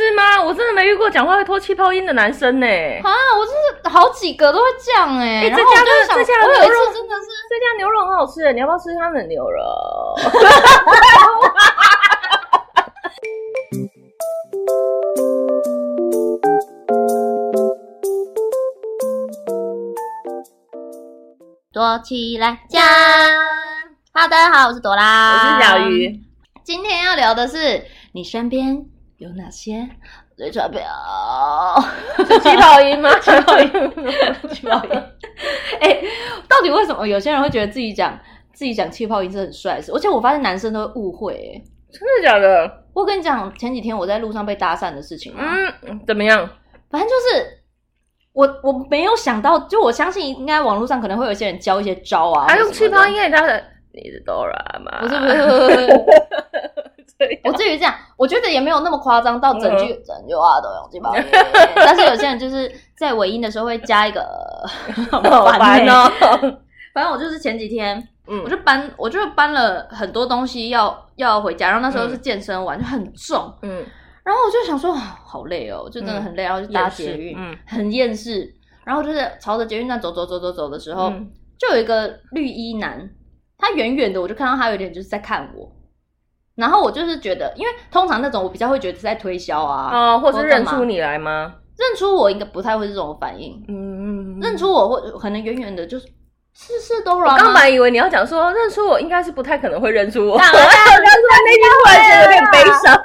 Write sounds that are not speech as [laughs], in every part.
是吗？我真的没遇过讲话会拖气泡音的男生呢。啊，我真是好几个都会这样哎。这家的这家牛肉真的是这家牛肉很好吃，你要不要吃他们的牛肉？躲起来讲哈喽，大家好，我是朵拉，我是小鱼。今天要聊的是你身边有哪些雷传表？是气泡音吗？气泡音，气泡音。哎、欸，到底为什么有些人会觉得自己讲自己讲气泡音是很帅的事？而且我发现男生都会误会、欸，真的假的？我跟你讲，前几天我在路上被搭讪的事情。嗯，怎么样？反正就是。我我没有想到，就我相信应该网络上可能会有些人教一些招啊。他用气泡音给他的，你是 Dora 吗？不是不是不是，[laughs] [laughs] [laughs] 我至于这样，我觉得也没有那么夸张到整句整句话都用气泡音。但是有些人就是在尾音的时候会加一个，[laughs] 好烦哦。[laughs] 反正我就是前几天，嗯，我就搬，我就搬了很多东西要要回家，然后那时候是健身完就很重，嗯。然后我就想说，好累哦，就真的很累，然后就搭捷运，嗯，很厌世。然后就是朝着捷运站走走走走走的时候，嗯、就有一个绿衣男，他远远的我就看到他有点就是在看我。然后我就是觉得，因为通常那种我比较会觉得是在推销啊，哦，或是认出你来吗？认出我应该不太会是这种反应，嗯嗯，嗯认出我或可能远远的就是。是是 Dora 我刚本来以为你要讲说认出我，应该是不太可能会认出我。然后 [laughs] 我刚说那句突然间有点悲伤。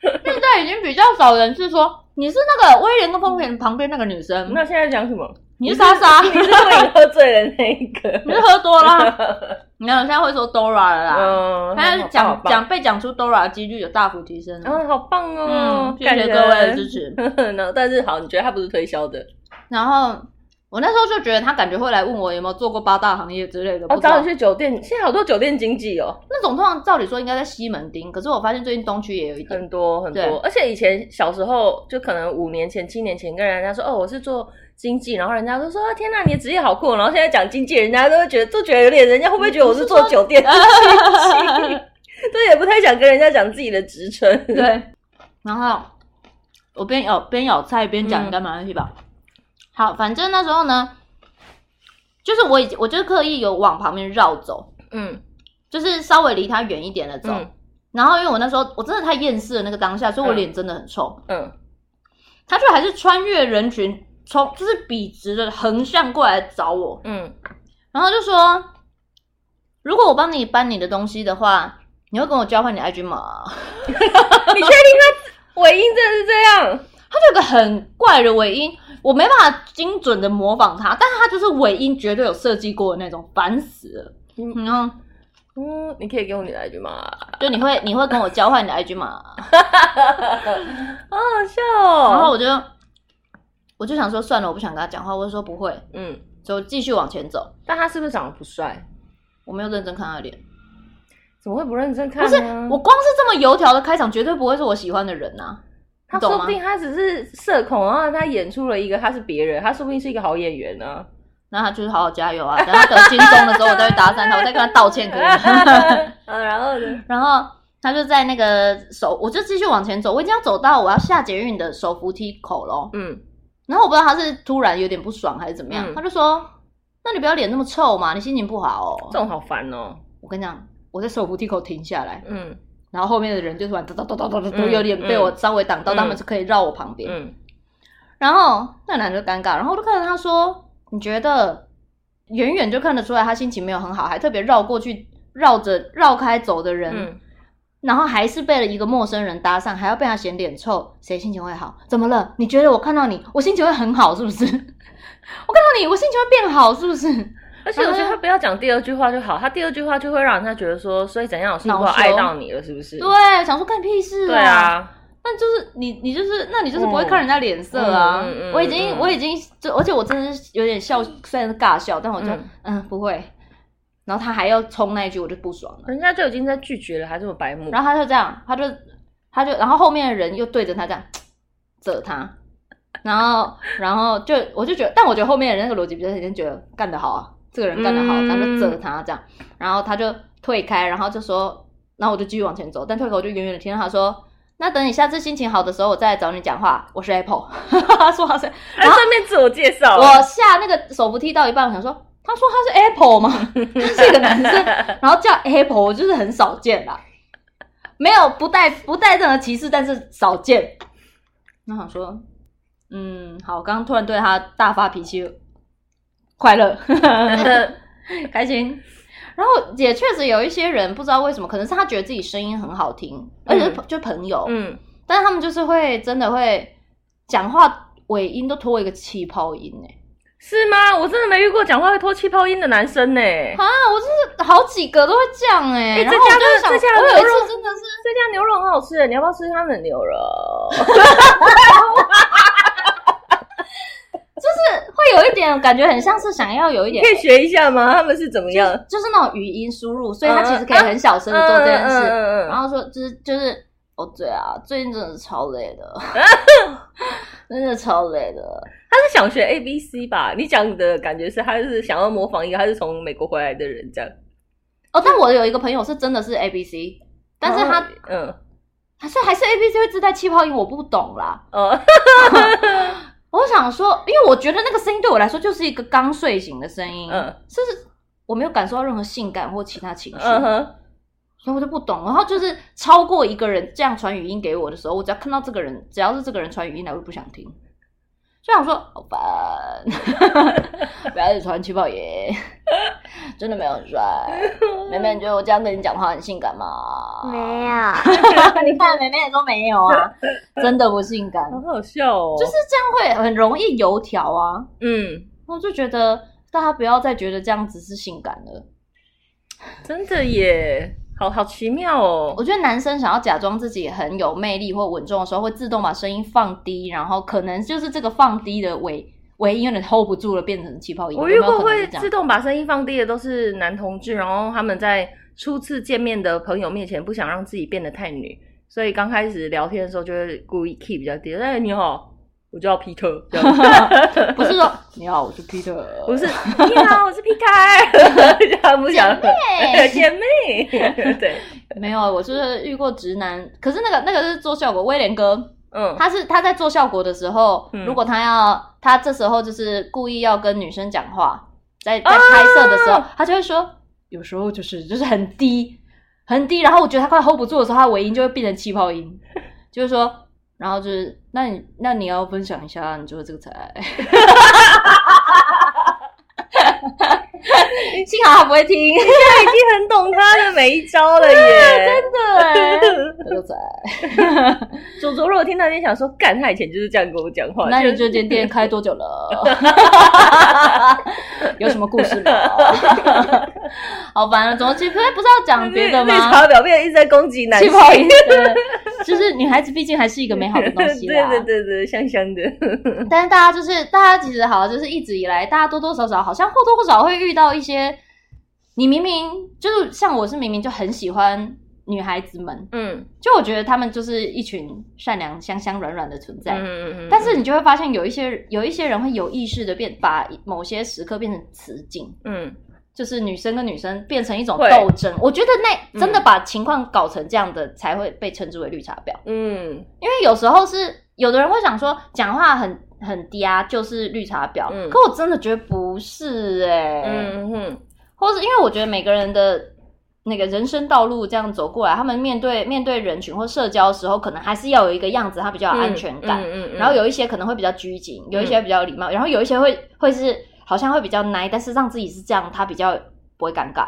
对对，现在已经比较少人是说你是那个威廉跟丰田旁边那个女生。那现在讲什么？你是莎莎，[laughs] 你是会喝醉的那一个。[laughs] 你是喝多了。没有，现在会说 Dora 了啦。嗯，现在讲讲被讲出 Dora 的几率有大幅提升。嗯，好棒哦！谢谢各位的支持。[laughs] 那但是好，你觉得他不是推销的？然后。我那时候就觉得他感觉会来问我有没有做过八大行业之类的。我找你去酒店，现在好多酒店经济哦。那种通常照理说应该在西门町，可是我发现最近东区也有一点很多很多。而且以前小时候就可能五年前、七年前跟人家说哦，我是做经济，然后人家都说天哪，你的职业好酷。然后现在讲经济，人家都会觉得都觉得有点，人家会不会觉得我是做酒店的经济？[laughs] 对也不太想跟人家讲自己的职称。对。然后我边咬边咬菜边讲，应该没关系吧？好，反正那时候呢，就是我已经，我就刻意有往旁边绕走，嗯，就是稍微离他远一点的走。嗯、然后因为我那时候我真的太厌世了那个当下，所以我脸真的很臭，嗯，他就还是穿越人群，从就是笔直的横向过来找我，嗯，然后就说，如果我帮你搬你的东西的话，你会跟我交换你 IG 码？[laughs] 你确定他尾音真的是这样？[laughs] 他就有个很怪的尾音。我没办法精准的模仿他，但是他就是尾音绝对有设计过的那种，烦死了。嗯，嗯，你可以给我你的 IG 吗？就你会你会跟我交换你的 IG 吗？[laughs] 好好笑哦。然后我就我就想说算了，我不想跟他讲话，我就说不会，嗯，就继续往前走。但他是不是长得不帅？我没有认真看他的脸，怎么会不认真看？不是，我光是这么油条的开场，绝对不会是我喜欢的人啊。他说不定他只是社恐，然后他演出了一个他是别人，他说不定是一个好演员呢、啊。那他就是好好加油啊！等他得金钟的时候，我再去搭讪他，我再跟他道歉可以吗？啊，[laughs] 然后呢？然后他就在那个手，我就继续往前走，我已经要走到我要下捷运的手扶梯口咯。嗯，然后我不知道他是突然有点不爽还是怎么样，嗯、他就说：“那你不要脸那么臭嘛，你心情不好哦。”这种好烦哦！我跟你讲，我在手扶梯口停下来，嗯。然后后面的人就突然哒哒哒哒哒都有点被我稍微挡到，他们是可以绕我旁边。嗯，然后那男的就尴尬，然后我就看着他说：“你觉得远远就看得出来他心情没有很好，还特别绕过去绕着绕开走的人，嗯、然后还是被了一个陌生人搭讪，还要被他嫌脸臭，谁心情会好？怎么了？你觉得我看到你，我心情会很好是不是？[laughs] 我看到你，我心情会变好是不是？”而且我觉得他不要讲第二句话就好，他第二句话就会让人家觉得说，所以怎样，我是不是爱到你了，是不是？对，想说干屁事啊！对啊，那就是你，你就是，那你就是不会看人家脸色啊！我已经，我已经，就而且我真的是有点笑，虽然是尬笑，但我就嗯不会。然后他还要冲那一句，我就不爽了。人家就已经在拒绝了，还这么白目。然后他就这样，他就他就，然后后面的人又对着他这样责他，然后然后就我就觉得，但我觉得后面的人那个逻辑比较有点觉得干得好啊。这个人干得好，他就责他这样，然后他就退开，然后就说，然后我就继续往前走，但退开我就远远的听到他说：“那等你下次心情好的时候，我再来找你讲话。我是 Apple，[laughs] 他说他是，然后顺便自我介绍。我下那个手扶梯到一半，我想说，他说他是 Apple 吗？他 [laughs] 是一个男生，[laughs] 然后叫 Apple，我就是很少见啦，没有不带不带任何歧视，但是少见。那想说，嗯，好，刚刚突然对他大发脾气，快乐，[laughs] 开心。然后也确实有一些人不知道为什么，可能是他觉得自己声音很好听，嗯、而且是就朋友，嗯，但是他们就是会真的会讲话尾音都拖一个气泡音呢？是吗？我真的没遇过讲话会拖气泡音的男生呢。啊，我真是好几个都会这样哎。这家的这家牛肉真的是这家牛肉很好吃，你要不要吃他们的牛肉？就是会有一点感觉，很像是想要有一点，可以学一下吗？他们是怎么样？就，就是那种语音输入，所以他其实可以很小声的做这件事。然后说，就是就是，哦对啊，最近真的是超累的，[laughs] 真的超累的。他是想学 A B C 吧？你讲的感觉是，他是想要模仿一个，他是从美国回来的人这样。哦，但我有一个朋友是真的是 A B C，但是他嗯，还是还是 A B C 会自带气泡音，我不懂啦。哦。[laughs] 我想说，因为我觉得那个声音对我来说就是一个刚睡醒的声音，嗯，就是我没有感受到任何性感或其他情绪，嗯哼，所以我就不懂。然后就是超过一个人这样传语音给我的时候，我只要看到这个人，只要是这个人传语音来，我就不想听。就想说好烦，不要再传气泡耶，真的没有很帅。妹妹，你觉得我这样跟你讲话很性感吗？没有，[laughs] 你看妹妹也说没有啊，真的不性感，好好笑哦。就是这样会很容易油条啊，嗯，我就觉得大家不要再觉得这样子是性感了，真的耶。好好奇妙哦！我觉得男生想要假装自己很有魅力或稳重的时候，会自动把声音放低，然后可能就是这个放低的尾尾音有点 hold 不住了，变成气泡音。我遇过会自动把声音放低的都是男同志，然后他们在初次见面的朋友面前不想让自己变得太女，所以刚开始聊天的时候就会故意 key 比较低。哎，你好。我叫皮特，[laughs] 不是说 [laughs] 你好，我是皮特，不是 [laughs] 你好，我是皮卡，他不想姐妹，姐妹，对，没有，我就是遇过直男，可是那个那个是做效果，威廉哥，嗯，他是他在做效果的时候，嗯、如果他要他这时候就是故意要跟女生讲话，在在拍摄的时候，啊、他就会说，有时候就是就是很低很低，然后我觉得他快 hold 不住的时候，他尾音就会变成气泡音，就是说。然后就是，那你那你要分享一下你做的这个菜，[laughs] 幸好他不会听，[laughs] 现在已经很懂他的每一招了耶，[laughs] 真的。这个菜，祖祖如果听到你想说，干他以前就是这样跟我讲话，那你这间店开多久了？有什么故事吗？好烦啊！怎么其实不知道讲别的吗？绿茶婊变一直在攻击男性，就是女孩子毕竟还是一个美好的东西 [laughs] 啦。对对对对，香香的。[laughs] 但是大家就是大家其实好，就是一直以来，大家多多少少好像或多或少会遇到一些，你明明就是像我是明明就很喜欢女孩子们，嗯，就我觉得她们就是一群善良、香香、软软的存在，嗯嗯嗯。但是你就会发现有一些有一些人会有意识的变，把某些时刻变成雌竞，嗯。就是女生跟女生变成一种斗争，我觉得那真的把情况搞成这样的才会被称之为绿茶婊。嗯，因为有时候是有的人会想说讲话很很嗲就是绿茶婊，嗯，可我真的觉得不是哎、欸，嗯哼，或是因为我觉得每个人的那个人生道路这样走过来，他们面对面对人群或社交的时候，可能还是要有一个样子，他比较有安全感。嗯嗯，嗯，嗯，然后有一些可能会比较拘谨，有一些比较有礼貌，然后有一些会会是。好像会比较奶，但是让自己是这样，他比较不会尴尬。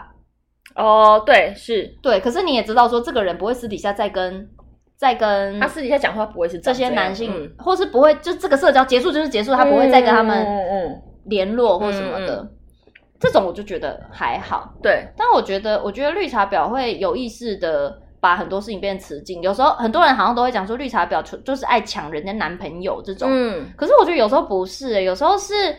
哦，对，是，对。可是你也知道，说这个人不会私底下再跟再跟他私底下讲话不会是这，些男性，嗯、或是不会就这个社交结束就是结束，他不会再跟他们联络或什么的。嗯嗯、这种我就觉得还好。对，但我觉得，我觉得绿茶婊会有意识的把很多事情变成雌竞。有时候很多人好像都会讲说，绿茶婊就是爱抢人家男朋友这种。嗯，可是我觉得有时候不是、欸，有时候是。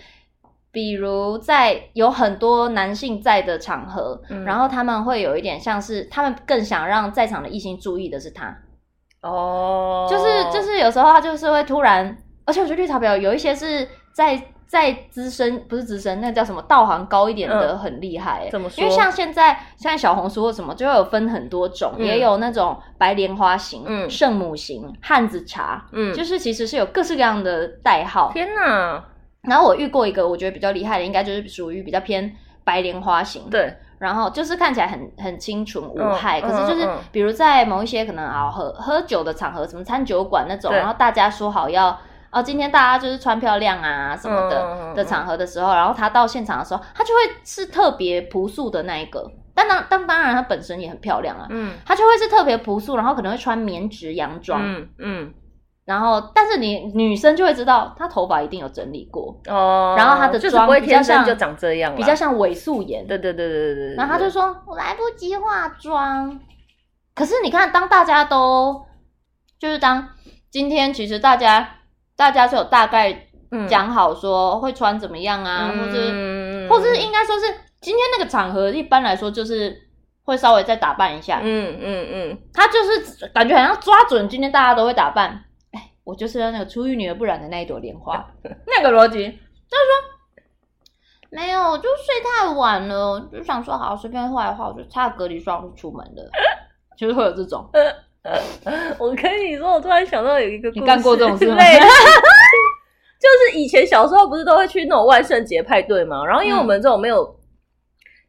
比如在有很多男性在的场合，嗯、然后他们会有一点像是他们更想让在场的异性注意的是他，哦，就是就是有时候他就是会突然，而且我觉得绿茶婊有一些是在在资深，不是资深，那叫什么道行高一点的很厉害、欸。怎么说？因为像现在现在小红书或什么，就会有分很多种，嗯、也有那种白莲花型、嗯、圣母型、汉子茶，嗯，就是其实是有各式各样的代号。天哪！然后我遇过一个我觉得比较厉害的，应该就是属于比较偏白莲花型。对。然后就是看起来很很清纯无害，嗯、可是就是比如在某一些可能啊喝喝酒的场合，什么餐酒馆那种，然后大家说好要哦今天大家就是穿漂亮啊什么的、嗯、的场合的时候，然后他到现场的时候，他就会是特别朴素的那一个，但当当当然他本身也很漂亮啊，嗯，他就会是特别朴素，然后可能会穿棉质洋装，嗯嗯。嗯然后，但是你女生就会知道，她头发一定有整理过哦。然后她的妆比较像，就长这样，比较像伪素颜。对对对对对。然后她就说：“我来不及化妆。”可是你看，当大家都就是当今天，其实大家大家是有大概讲好说会穿怎么样啊，嗯、或者或者是应该说是今天那个场合，一般来说就是会稍微再打扮一下。嗯嗯嗯。她就是感觉好像抓准今天大家都会打扮。我就是要那个出淤泥而不染的那一朵莲花，那个逻辑。他说没有，就睡太晚了，就想说好随便画一画，我就擦个隔离霜就出门了，就是会有这种。我跟你说，我突然想到有一个故事，你干过这种事吗？[laughs] 就是以前小时候不是都会去那种万圣节派对嘛？然后因为我们这种没有。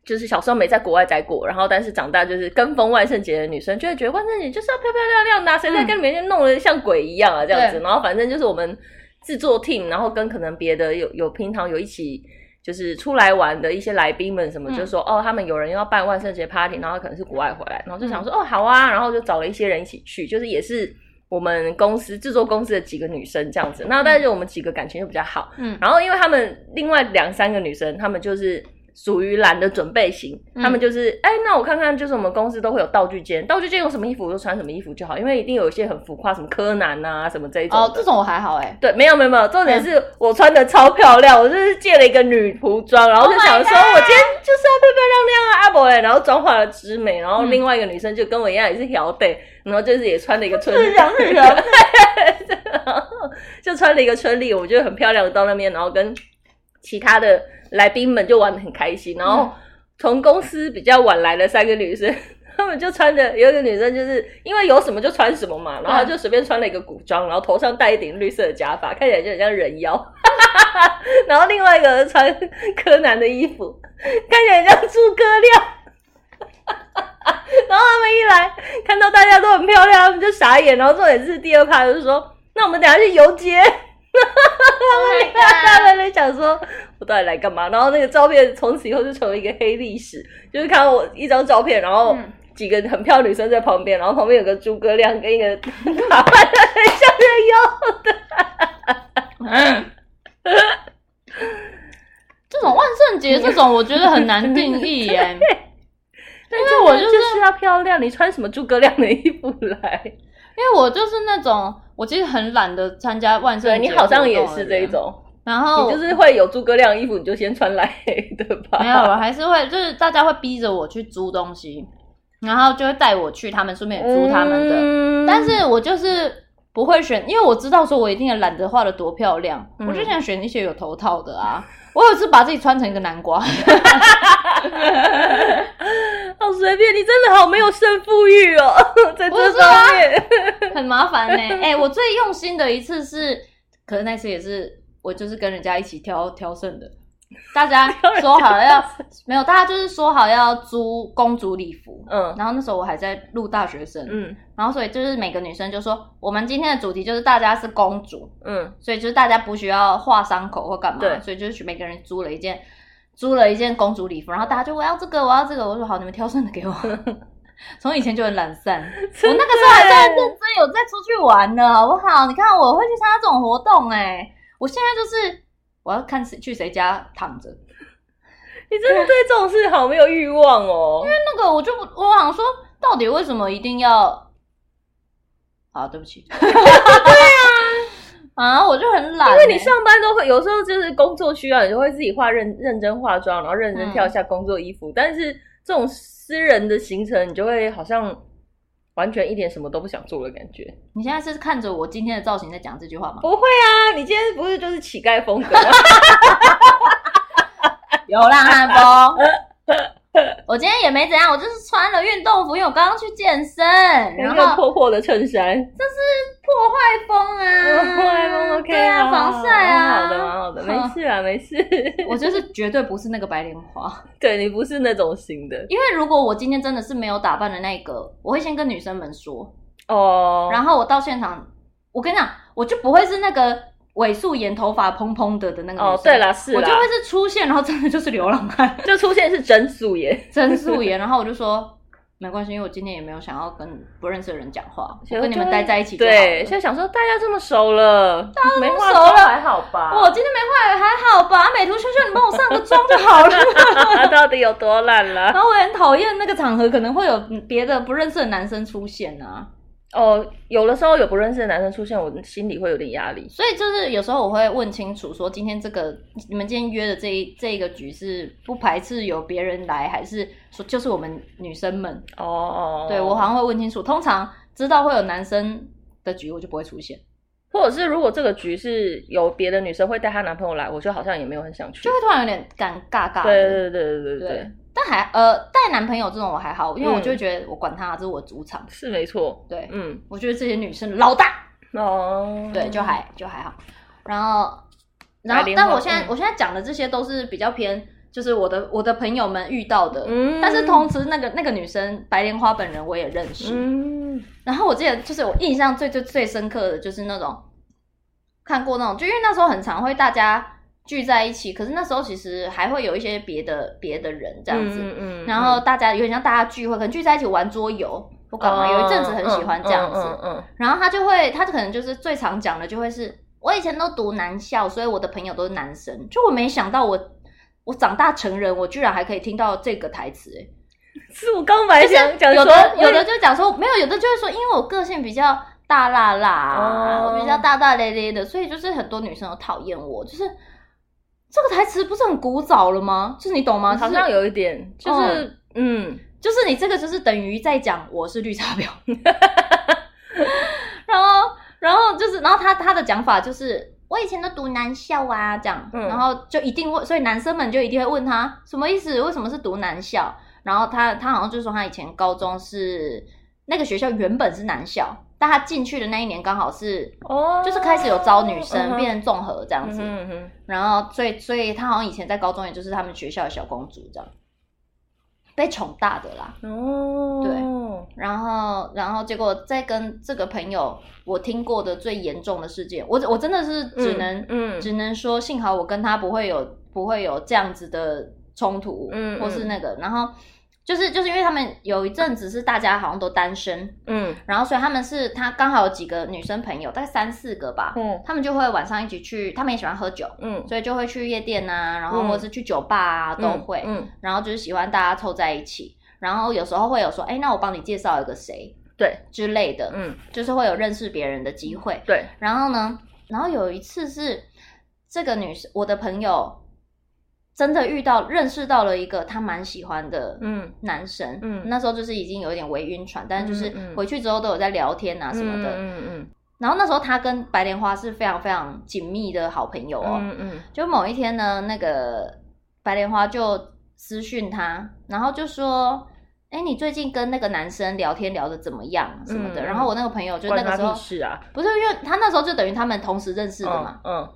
嗯就是小时候没在国外待过，然后但是长大就是跟风万圣节的女生，就会觉得万圣节就是要漂漂亮亮的，谁在跟里面弄得像鬼一样啊这样子。然后反正就是我们制作 team，然后跟可能别的有有平常有一起就是出来玩的一些来宾们什么，就说哦他们有人要办万圣节 party，然后可能是国外回来，然后就想说哦好啊，然后就找了一些人一起去，就是也是我们公司制作公司的几个女生这样子。那但是我们几个感情就比较好，嗯，然后因为他们另外两三个女生，她们就是。属于懒的准备型，他们就是哎、那我看看，就是我们公司都会有道具间，道具间有什么衣服我就穿什么衣服就好，因为一定有一些很浮夸，什么柯南啊什么这一种。哦，这种我还好哎、欸。对，没有没有没有，重点是我穿的超漂亮，嗯、我就是借了一个女仆装，然后就想说，我今天就是要漂漂亮亮啊，阿伯哎，然后妆化了之美，然后另外一个女生就跟我一样也是调背，然后就是也穿了一个春丽，[laughs] [laughs] 就穿了一个春丽，我觉得很漂亮，到那边然后跟其他的。来宾们就玩的很开心，然后从公司比较晚来的三个女生，她、嗯、们就穿着，有一个女生就是因为有什么就穿什么嘛，然后就随便穿了一个古装，然后头上戴一顶绿色的假发，看起来就很像人妖。[laughs] 然后另外一个穿柯南的衣服，看起来像诸葛亮。[laughs] 然后他们一来看到大家都很漂亮，他们就傻眼。然后重点是第二趴就是说，那我们等下去游街。[laughs] 他们大家在想说，我到底来干嘛？然后那个照片从此以后就成为一个黑历史，就是看到我一张照片，然后几个很漂亮女生在旁边，然后旁边有个诸葛亮跟一个打扮的很像人妖的。这种万圣节这种，我觉得很难定义耶。[laughs] 因为我就是要漂亮，你穿什么诸葛亮的衣服来？因为我就是那种。我其实很懒得参加万圣节，你好像也是这一种。然后你就是会有诸葛亮衣服，你就先穿来 [laughs] 黑的吧？没有，我还是会，就是大家会逼着我去租东西，然后就会带我去，他们顺便也租他们的。嗯、但是我就是不会选，因为我知道说我一定也懒得画的多漂亮，嗯、我就想选一些有头套的啊。我有次把自己穿成一个南瓜。[laughs] 好随便，你真的好没有胜负欲哦，在这方面、啊、[laughs] 很麻烦呢。哎、欸，我最用心的一次是，可是那次也是我就是跟人家一起挑挑剩的。大家 [laughs] 说好要没有，大家就是说好要租公主礼服，嗯，然后那时候我还在录大学生，嗯，然后所以就是每个女生就说，我们今天的主题就是大家是公主，嗯，所以就是大家不需要画伤口或干嘛，对，所以就是每个人租了一件，租了一件公主礼服，然后大家就我要这个，我要这个，我说好，你们挑剩的给我。[laughs] 从以前就很懒散，我那个时候还在认真有在出去玩呢，好不好？你看我会去参加这种活动，哎，我现在就是。我要看谁去谁家躺着，你真的对这种事好没有欲望哦。因为那个，我就我想说，到底为什么一定要？啊，对不起。[laughs] [laughs] 对啊，啊，我就很懒，因为你上班都会有时候就是工作需要，你就会自己化认认真化妆，然后认真挑一下工作衣服。嗯、但是这种私人的行程，你就会好像。完全一点什么都不想做的感觉。你现在是看着我今天的造型在讲这句话吗？不会啊，你今天不是就是乞丐风格？[laughs] 流浪汉风。[laughs] 我今天也没怎样，我就是穿了运动服，因为我刚刚去健身，然后破破的衬衫，这是破坏风啊，破坏风 OK 对啊，防晒啊，好的，蛮好的，没事啊，没事。[laughs] 我就是绝对不是那个白莲花，对，你不是那种型的，因为如果我今天真的是没有打扮的那个，我会先跟女生们说。哦，然后我到现场，我跟你讲，我就不会是那个。尾素颜、头发蓬蓬的的那个哦，对了，是啦，我就会是出现，然后真的就是流浪汉，[laughs] 就出现是真素颜，[laughs] 真素颜，然后我就说没关系，因为我今天也没有想要跟不认识的人讲话，我跟你们待在一起就好。对，现在想说大家这么熟了，大家这么熟了，还好吧？我今天没化还好吧？美图秀秀，你帮我上个妆就好了。他 [laughs] 到底有多懒了？然后我也很讨厌那个场合可能会有别的不认识的男生出现啊。哦，有的时候有不认识的男生出现，我心里会有点压力。所以就是有时候我会问清楚，说今天这个你们今天约的这一这一个局是不排斥有别人来，还是说就是我们女生们？哦哦，对，我好像会问清楚。通常知道会有男生的局，我就不会出现。或者是如果这个局是有别的女生会带她男朋友来，我就好像也没有很想去，就会突然有点尴尬尬。对对对对对对。对但还呃带男朋友这种我还好，因为我就会觉得我管他，这是我主场，是没错。对，嗯，我觉得这些女生老大哦，对，就还就还好。然后，然后，但我现在我现在讲的这些都是比较偏，就是我的我的朋友们遇到的。嗯，但是同时那个那个女生白莲花本人我也认识。嗯，然后我记得就是我印象最最最深刻的就是那种看过那种，就因为那时候很常会大家。聚在一起，可是那时候其实还会有一些别的别的人这样子，嗯嗯，然后大家有点像大家聚会，可能聚在一起玩桌游，我干嘛？有一阵子很喜欢这样子，然后他就会，他就可能就是最常讲的就会是，我以前都读男校，所以我的朋友都是男生，就我没想到我我长大成人，我居然还可以听到这个台词，哎，是我刚才想讲，有的有的就讲说没有，有的就会说，因为我个性比较大辣辣，我比较大大咧咧的，所以就是很多女生都讨厌我，就是。这个台词不是很古早了吗？就是你懂吗？好像有一点，就是嗯，嗯，就是你这个就是等于在讲我是绿茶婊，[laughs] 然后然后就是然后他他的讲法就是我以前都读男校啊这样，嗯、然后就一定会，所以男生们就一定会问他什么意思？为什么是读男校？然后他他好像就说他以前高中是那个学校原本是男校。但他进去的那一年刚好是，哦，就是开始有招女生，变成综合这样子，嗯哼，然后所以所以他好像以前在高中也就是他们学校的小公主这样，被宠大的啦，哦，对，然后然后结果再跟这个朋友，我听过的最严重的事件，我我真的是只能，嗯，只能说幸好我跟他不会有不会有这样子的冲突，嗯，或是那个，然后。就是就是因为他们有一阵子是大家好像都单身，嗯，然后所以他们是他刚好有几个女生朋友，大概三四个吧，嗯，他们就会晚上一起去，他们也喜欢喝酒，嗯，所以就会去夜店啊，然后或者是去酒吧啊，嗯、都会，嗯，然后就是喜欢大家凑在一起，然后有时候会有说，哎，那我帮你介绍一个谁，对。之类的，嗯，就是会有认识别人的机会，对，然后呢，然后有一次是这个女生，我的朋友。真的遇到认识到了一个他蛮喜欢的嗯。男生嗯，嗯，那时候就是已经有一点微晕船，但是就是回去之后都有在聊天啊什么的。嗯嗯，嗯，然后那时候他跟白莲花是非常非常紧密的好朋友哦。嗯嗯，就某一天呢，那个白莲花就私讯他，然后就说，哎，你最近跟那个男生聊天聊的怎么样？什么的，嗯，然后我那个朋友就那个时候是啊，不是因为他那时候就等于他们同时认识的嘛，嗯。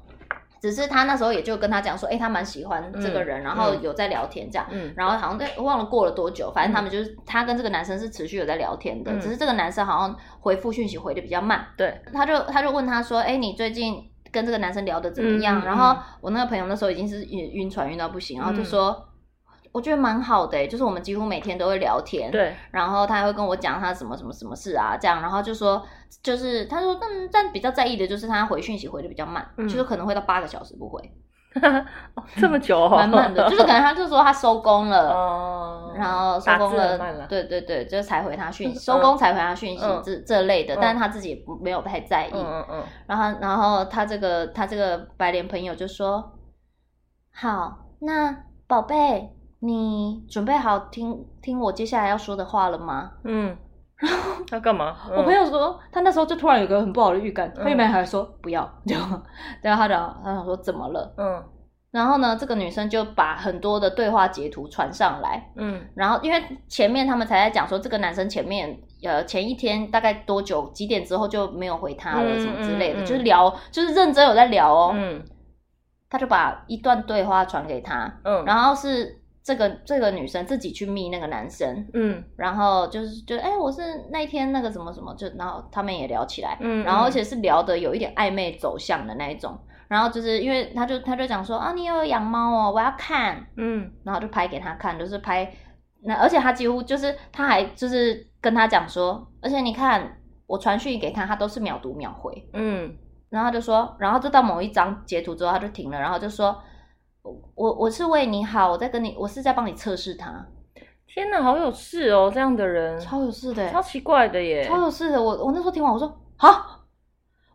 嗯只是他那时候也就跟他讲说，哎、欸，他蛮喜欢这个人，嗯、然后有在聊天这样，嗯、然后好像在忘了过了多久，反正他们就是他跟这个男生是持续有在聊天的，嗯、只是这个男生好像回复讯息回的比较慢，对，他就他就问他说，哎、欸，你最近跟这个男生聊的怎么样？嗯、然后我那个朋友那时候已经是晕晕船晕到不行，然后就说。嗯我觉得蛮好的，就是我们几乎每天都会聊天，对，然后他还会跟我讲他什么什么什么事啊，这样，然后就说，就是他说，但但比较在意的就是他回讯息回的比较慢，嗯、就是可能会到八个小时不回，[laughs] 这么久、哦，蛮慢的，就是可能他就说他收工了，哦、然后收工了，了对对对，就才回他讯 [laughs] 息，收工才回他讯息，这、嗯、这类的，嗯、但是他自己也没有太在意，嗯嗯，嗯。然后然后他这个他这个白莲朋友就说，好，那宝贝。你准备好听听我接下来要说的话了吗？嗯，然后他干嘛？[laughs] 我朋友说，他那时候就突然有个很不好的预感，他原本还说不要，就然后他讲，他想说怎么了？嗯。然后呢，这个女生就把很多的对话截图传上来，嗯，然后因为前面他们才在讲说，这个男生前面呃前一天大概多久几点之后就没有回他了，嗯、什么之类的，嗯、就是聊就是认真有在聊哦，嗯，他就把一段对话传给他，嗯，然后是这个这个女生自己去密那个男生，嗯，然后就是就哎我是那一天那个什么什么，就然后他们也聊起来，嗯，然后而且是聊的有一点暧昧走向的那一种。然后就是因为他就他就讲说啊，你有养猫哦，我要看，嗯，然后就拍给他看，就是拍那，而且他几乎就是他还就是跟他讲说，而且你看我传讯给他，他都是秒读秒回，嗯，然后他就说，然后就到某一张截图之后他就停了，然后就说，我我是为你好，我在跟你，我是在帮你测试他。天哪，好有事哦，这样的人超有事的，超奇怪的耶，超有事的。我我那时候听完我说好，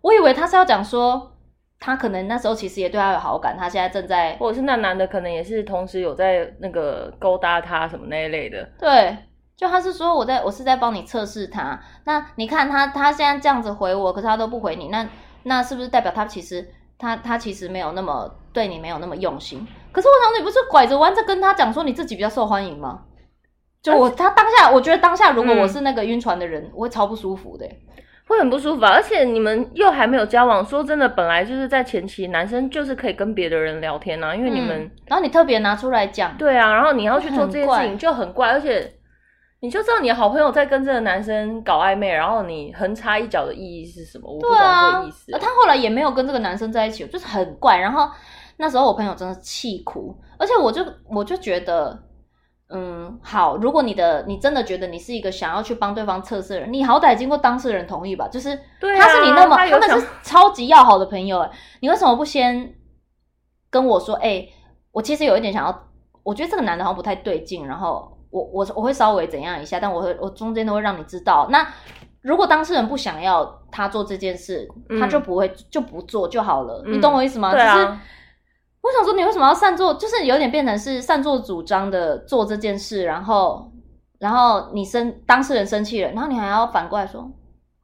我以为他是要讲说。他可能那时候其实也对他有好感，他现在正在，或者是那男的可能也是同时有在那个勾搭他什么那一类的。对，就他是说我在我是在帮你测试他。那你看他他现在这样子回我，可是他都不回你，那那是不是代表他其实他他其实没有那么对你没有那么用心？可是我想你不是拐着弯在跟他讲说你自己比较受欢迎吗？就我他当下我觉得当下如果我是那个晕船的人，嗯、我会超不舒服的。会很不舒服啊，而且你们又还没有交往。说真的，本来就是在前期，男生就是可以跟别的人聊天啊，因为你们，嗯、然后你特别拿出来讲，对啊，然后你要去做这件事情就很怪，而且你就知道你的好朋友在跟这个男生搞暧昧，然后你横插一脚的意义是什么？我不懂这个意思。他后来也没有跟这个男生在一起，就是很怪。然后那时候我朋友真的气哭，而且我就我就觉得。嗯，好。如果你的你真的觉得你是一个想要去帮对方测试的人，你好歹经过当事人同意吧。就是他是你那么他，他们是超级要好的朋友，哎，你为什么不先跟我说？哎、欸，我其实有一点想要，我觉得这个男的好像不太对劲。然后我我我会稍微怎样一下，但我会我中间都会让你知道。那如果当事人不想要他做这件事，他就不会、嗯、就不做就好了。嗯、你懂我意思吗？对啊。就是我想说，你为什么要擅作？就是有点变成是擅作主张的做这件事，然后，然后你生当事人生气了，然后你还要反过来说，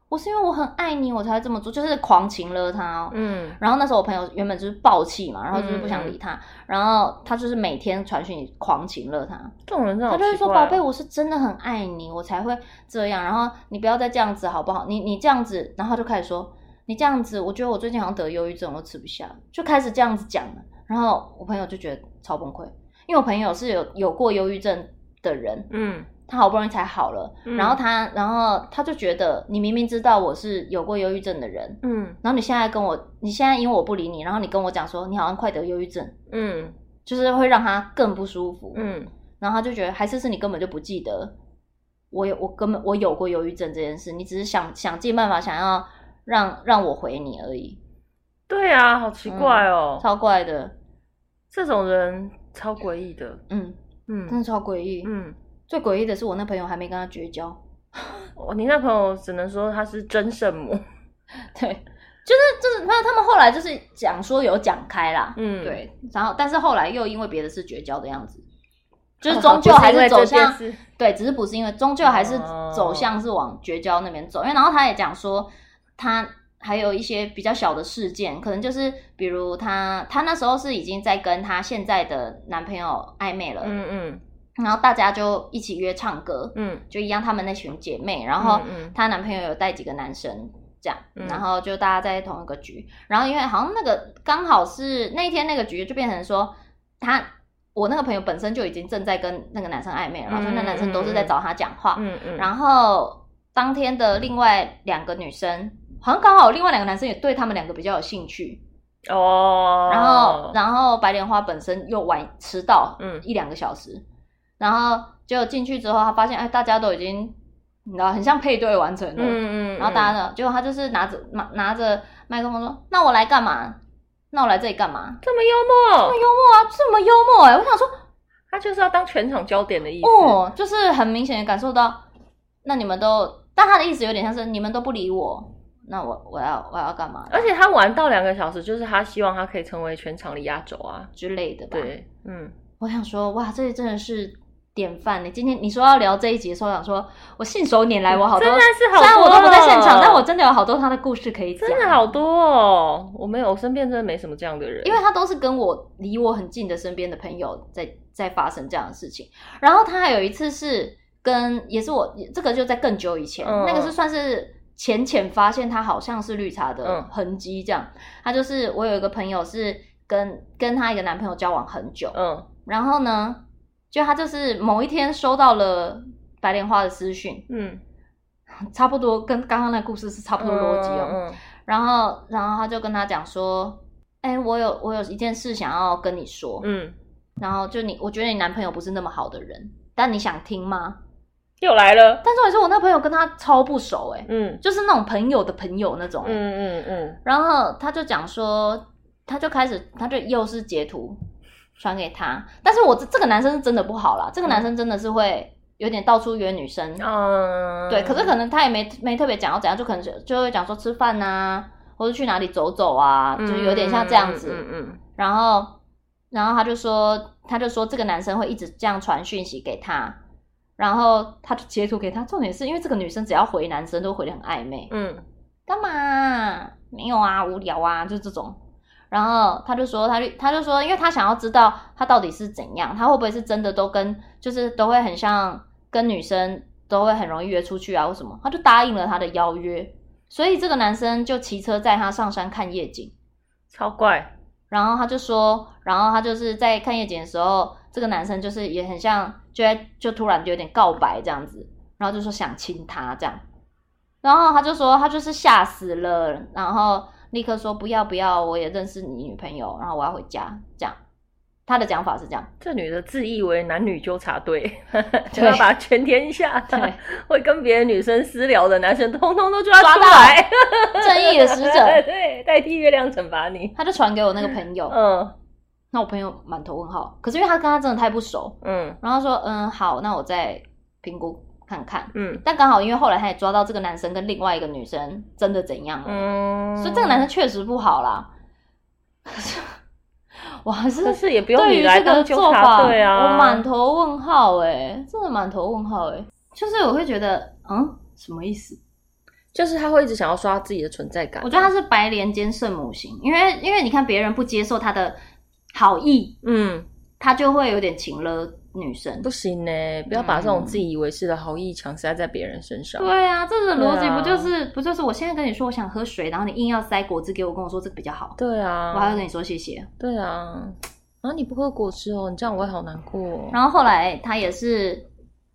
我是因为我很爱你，我才会这么做，就是狂情勒他哦。嗯。然后那时候我朋友原本就是暴气嘛，然后就是不想理他，嗯、然后他就是每天传讯狂情勒他。这种人真的，他就会说：“宝贝，我是真的很爱你，我才会这样。然后你不要再这样子好不好？你你这样子，然后就开始说你这样子，我觉得我最近好像得忧郁症，我吃不下，就开始这样子讲了。”然后我朋友就觉得超崩溃，因为我朋友是有有过忧郁症的人，嗯，他好不容易才好了，嗯、然后他，然后他就觉得你明明知道我是有过忧郁症的人，嗯，然后你现在跟我，你现在因为我不理你，然后你跟我讲说你好像快得忧郁症，嗯，就是会让他更不舒服，嗯，然后他就觉得还是是你根本就不记得我有我根本我有过忧郁症这件事，你只是想想尽办法想要让让我回你而已。对啊，好奇怪哦，嗯、超怪的，这种人超诡异的，嗯。嗯，真的超诡异，嗯，最诡异的是我那朋友还没跟他绝交，哦，你那朋友只能说他是真圣母，[laughs] 对，就是就是，那他们后来就是讲说有讲开啦，嗯，对，然后但是后来又因为别的事绝交的样子，就是终究还是走向，哦、对，只是不是因为终究还是走向是往绝交那边走，因为然后他也讲说他。还有一些比较小的事件，可能就是比如他他那时候是已经在跟他现在的男朋友暧昧了，嗯嗯，然后大家就一起约唱歌，嗯，就一样他们那群姐妹，然后她男朋友有带几个男生这样，嗯，然后就大家在同一个局，然后因为好像那个刚好是那一天那个局就变成说他我那个朋友本身就已经正在跟那个男生暧昧了，然后那男生都是在找他讲话，嗯嗯，然后当天的另外两个女生。好像刚好另外两个男生也对他们两个比较有兴趣哦，然后然后白莲花本身又晚迟到，嗯，一两个小时，然后就进去之后，他发现哎，大家都已经你知道很像配对完成了，嗯嗯，然后大家呢，结果他就是拿着拿拿着麦克风说：“那我来干嘛？那我来这里干嘛？”这么幽默，这么幽默啊，这么幽默哎！我想说，他就是要当全场焦点的意思，哦，就是很明显的感受到，那你们都，但他的意思有点像是你们都不理我。那我我要我要干嘛？而且他玩到两个小时，就是他希望他可以成为全场的压轴啊之类的吧。对，嗯，我想说，哇，这真的是典范。你今天你说要聊这一集的时候，想说我信手拈来，我好多，真的是好多，虽然我都不在现场，但我真的有好多他的故事可以讲，真的好多哦。我没有，我身边真的没什么这样的人，因为他都是跟我离我很近的身边的朋友在在发生这样的事情。然后他还有一次是跟，也是我这个就在更久以前，嗯、那个是算是。浅浅发现他好像是绿茶的痕迹，这样。他就是我有一个朋友是跟跟他一个男朋友交往很久，嗯，然后呢，就他就是某一天收到了白莲花的私讯，嗯，差不多跟刚刚那故事是差不多逻辑哦，嗯，然后然后他就跟他讲说，哎，我有我有一件事想要跟你说，嗯，然后就你我觉得你男朋友不是那么好的人，但你想听吗？又来了，但重点是我那朋友跟他超不熟哎、欸，嗯，就是那种朋友的朋友那种、欸，嗯嗯嗯。然后他就讲说，他就开始，他就又是截图传给他，但是我这这个男生是真的不好啦，这个男生真的是会有点到处约女生，嗯，对。可是可能他也没没特别讲要怎样，就可能就就会讲说吃饭啊，或者去哪里走走啊，嗯、就有点像这样子，嗯嗯，嗯。然后然后他就说，他就说这个男生会一直这样传讯息给他。然后他就截图给他，重点是因为这个女生只要回男生都回的很暧昧，嗯，干嘛？没有啊，无聊啊，就这种。然后他就说，他就他就说，因为他想要知道他到底是怎样，他会不会是真的都跟，就是都会很像跟女生都会很容易约出去啊，或什么？他就答应了他的邀约，所以这个男生就骑车载他上山看夜景，超怪。然后他就说，然后他就是在看夜景的时候，这个男生就是也很像。就就突然就有点告白这样子，然后就说想亲他这样，然后他就说他就是吓死了，然后立刻说不要不要，我也认识你女朋友，然后我要回家这样。他的讲法是这样，这女的自以为男女纠察队，[laughs] 就要把全天下对会跟别的女生私聊的男生通通都抓出来，正义的使者，[laughs] 对，代替月亮惩罚你。他就传给我那个朋友，嗯。那我朋友满头问号，可是因为他跟他真的太不熟，嗯，然后说，嗯，好，那我再评估看看，嗯，但刚好因为后来他也抓到这个男生跟另外一个女生真的怎样了，嗯，所以这个男生确实不好啦。可 [laughs] 是我还是，是也不用你来当纠察队啊，我满头问号哎、欸，真的满头问号哎、欸，就是我会觉得，嗯，什么意思？就是他会一直想要刷自己的存在感。我觉得他是白莲兼圣母型，因为因为你看别人不接受他的。好意，嗯，他就会有点情勒女生，不行呢，不要把这种自以为是的好意强塞在别人身上。对啊，这个逻辑不就是、啊、不就是我现在跟你说我想喝水，然后你硬要塞果汁给我，跟我说这个比较好。对啊，我还要跟你说谢谢。对啊，然后你不喝果汁哦，你这样我会好难过。然后后来他也是，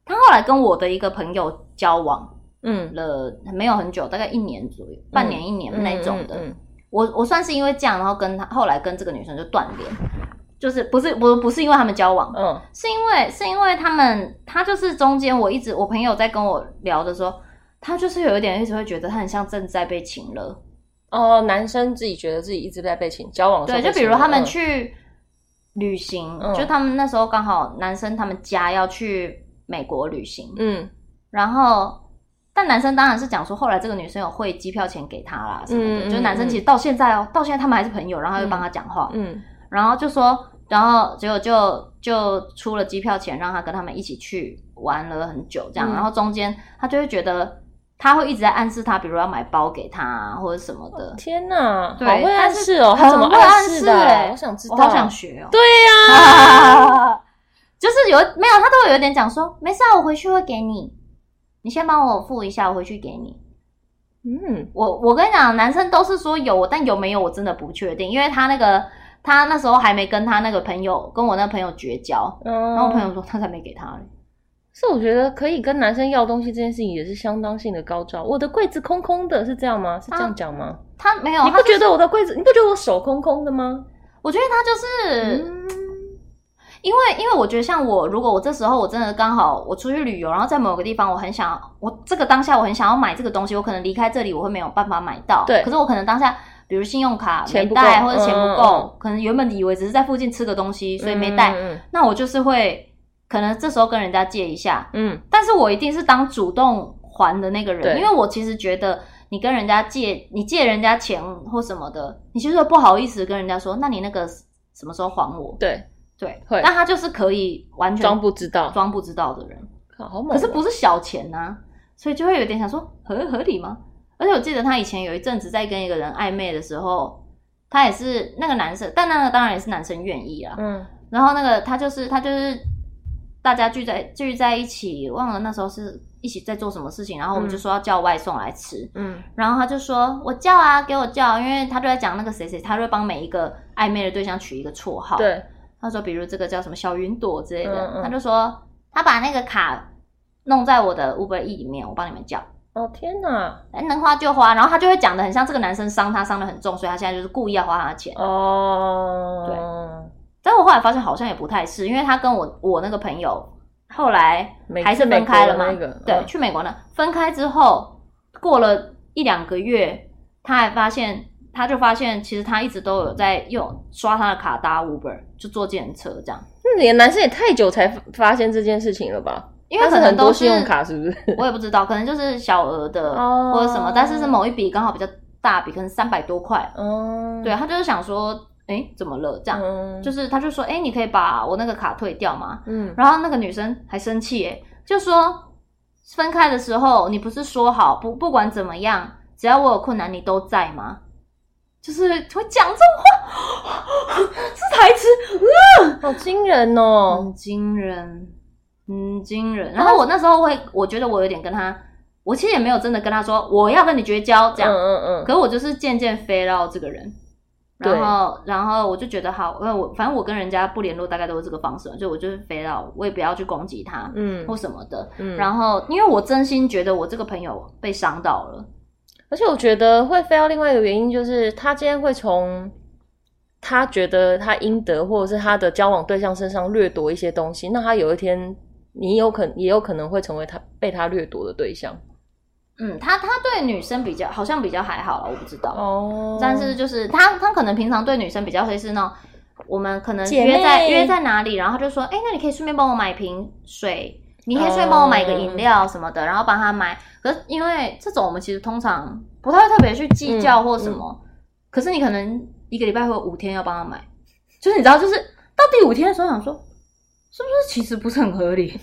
他后来跟我的一个朋友交往，嗯，了没有很久，大概一年左右，半年一年那种的。嗯嗯嗯嗯我我算是因为这样，然后跟他后来跟这个女生就断联，就是不是不不是因为他们交往，嗯，是因为是因为他们他就是中间我一直我朋友在跟我聊的时候，他就是有一点一直会觉得他很像正在被情了。哦，男生自己觉得自己一直在被情交往，对，就比如他们去旅行，嗯，就他们那时候刚好男生他们家要去美国旅行，嗯，然后。但男生当然是讲说，后来这个女生有汇机票钱给他啦，什么的。嗯、就是男生其实到现在哦、到现在他们还是朋友，然后又帮他讲话，嗯，然后就说，然后结果就就出了机票钱，让他跟他们一起去玩了很久，这样。嗯、然后中间他就会觉得他会一直在暗示他，比如要买包给他啊或者什么的。天哪，对，好会暗示哦、喔，他怎么暗示的？我想知道，我好想学哦、喔。对呀，[laughs] 就是有没有他都会有点讲说，没事啊，我回去会给你。你先帮我付一下，我回去给你。嗯，我我跟你讲，男生都是说有，但有没有我真的不确定，因为他那个他那时候还没跟他那个朋友跟我那朋友绝交，嗯，然后我朋友说他才没给他嘞。是我觉得可以跟男生要东西这件事情也是相当性的高招。我的柜子空空的，是这样吗？是这样讲吗？他，他没有，你不觉得我的柜子，你不觉得我手空空的吗？我觉得他就是。嗯因为，因为我觉得像我，如果我这时候我真的刚好我出去旅游，然后在某个地方，我很想，我这个当下我很想要买这个东西，我可能离开这里我会没有办法买到。对。可是我可能当下，比如信用卡没带或者钱不够，可能原本以为只是在附近吃个东西，所以没带。嗯嗯、那我就是会可能这时候跟人家借一下。嗯。但是我一定是当主动还的那个人，因为我其实觉得你跟人家借，你借人家钱或什么的，你其实不好意思跟人家说，那你那个什么时候还我？对。对，会但他就是可以完全装不知道，装不知道的人。好猛，可是不是小钱呐、啊，所以就会有点想说合合理吗？而且我记得他以前有一阵子在跟一个人暧昧的时候，他也是那个男生，但那个当然也是男生愿意啊。嗯，然后那个他就是他就是大家聚在聚在一起，忘了那时候是一起在做什么事情，然后我们就说要叫外送来吃。嗯，然后他就说我叫啊，给我叫，因为他就在讲那个谁谁，他就会帮每一个暧昧的对象取一个绰号。对，他说比如这个叫什么小云朵之类的，嗯嗯他就说他把那个卡。弄在我的 Uber E 里面，我帮你们叫。哦天哪，能花就花，然后他就会讲的很像这个男生伤他伤的很重，所以他现在就是故意要花他的钱。哦，对。但我后来发现好像也不太是，因为他跟我我那个朋友后来还是分开了嘛。那个、对，嗯、去美国呢，分开之后过了一两个月，他还发现，他就发现其实他一直都有在用刷他的卡搭 Uber，就坐计程车这样。那你的男生也太久才发现这件事情了吧？因为可能都是信用卡，是不是？[laughs] 我也不知道，可能就是小额的或者什么，oh. 但是是某一笔刚好比较大笔，可能三百多块。哦，oh. 对，他就是想说，哎、欸，怎么了？这样，oh. 就是他就说，哎、欸，你可以把我那个卡退掉吗？嗯，然后那个女生还生气，哎，就说分开的时候你不是说好不不管怎么样，只要我有困难你都在吗？就是会讲这种话，[gasps] 这台词，嗯，好惊人哦，很惊人。嗯，惊人。然后我那时候会，我觉得我有点跟他，我其实也没有真的跟他说我要跟你绝交这样。嗯嗯嗯。可是我就是渐渐飞到这个人，然后然后我就觉得好，因为我反正我跟人家不联络，大概都是这个方式，就我就是飞到，我也不要去攻击他，嗯，或什么的。嗯。然后，因为我真心觉得我这个朋友被伤到了，而且我觉得会飞到另外一个原因就是他今天会从他觉得他应得或者是他的交往对象身上掠夺一些东西，那他有一天。你有可也有可能会成为他被他掠夺的对象。嗯，他他对女生比较好像比较还好了，我不知道哦。但是就是他他可能平常对女生比较会是那种，我们可能约在约在哪里，然后他就说，哎、欸，那你可以顺便帮我买瓶水，你可以顺便帮我买个饮料什么的，哦、然后帮他买。可是因为这种我们其实通常不太会特别去计较或什么。嗯嗯、可是你可能一个礼拜会有五天要帮他买，就是你知道，就是到第五天的时候想说。是不是其实不是很合理？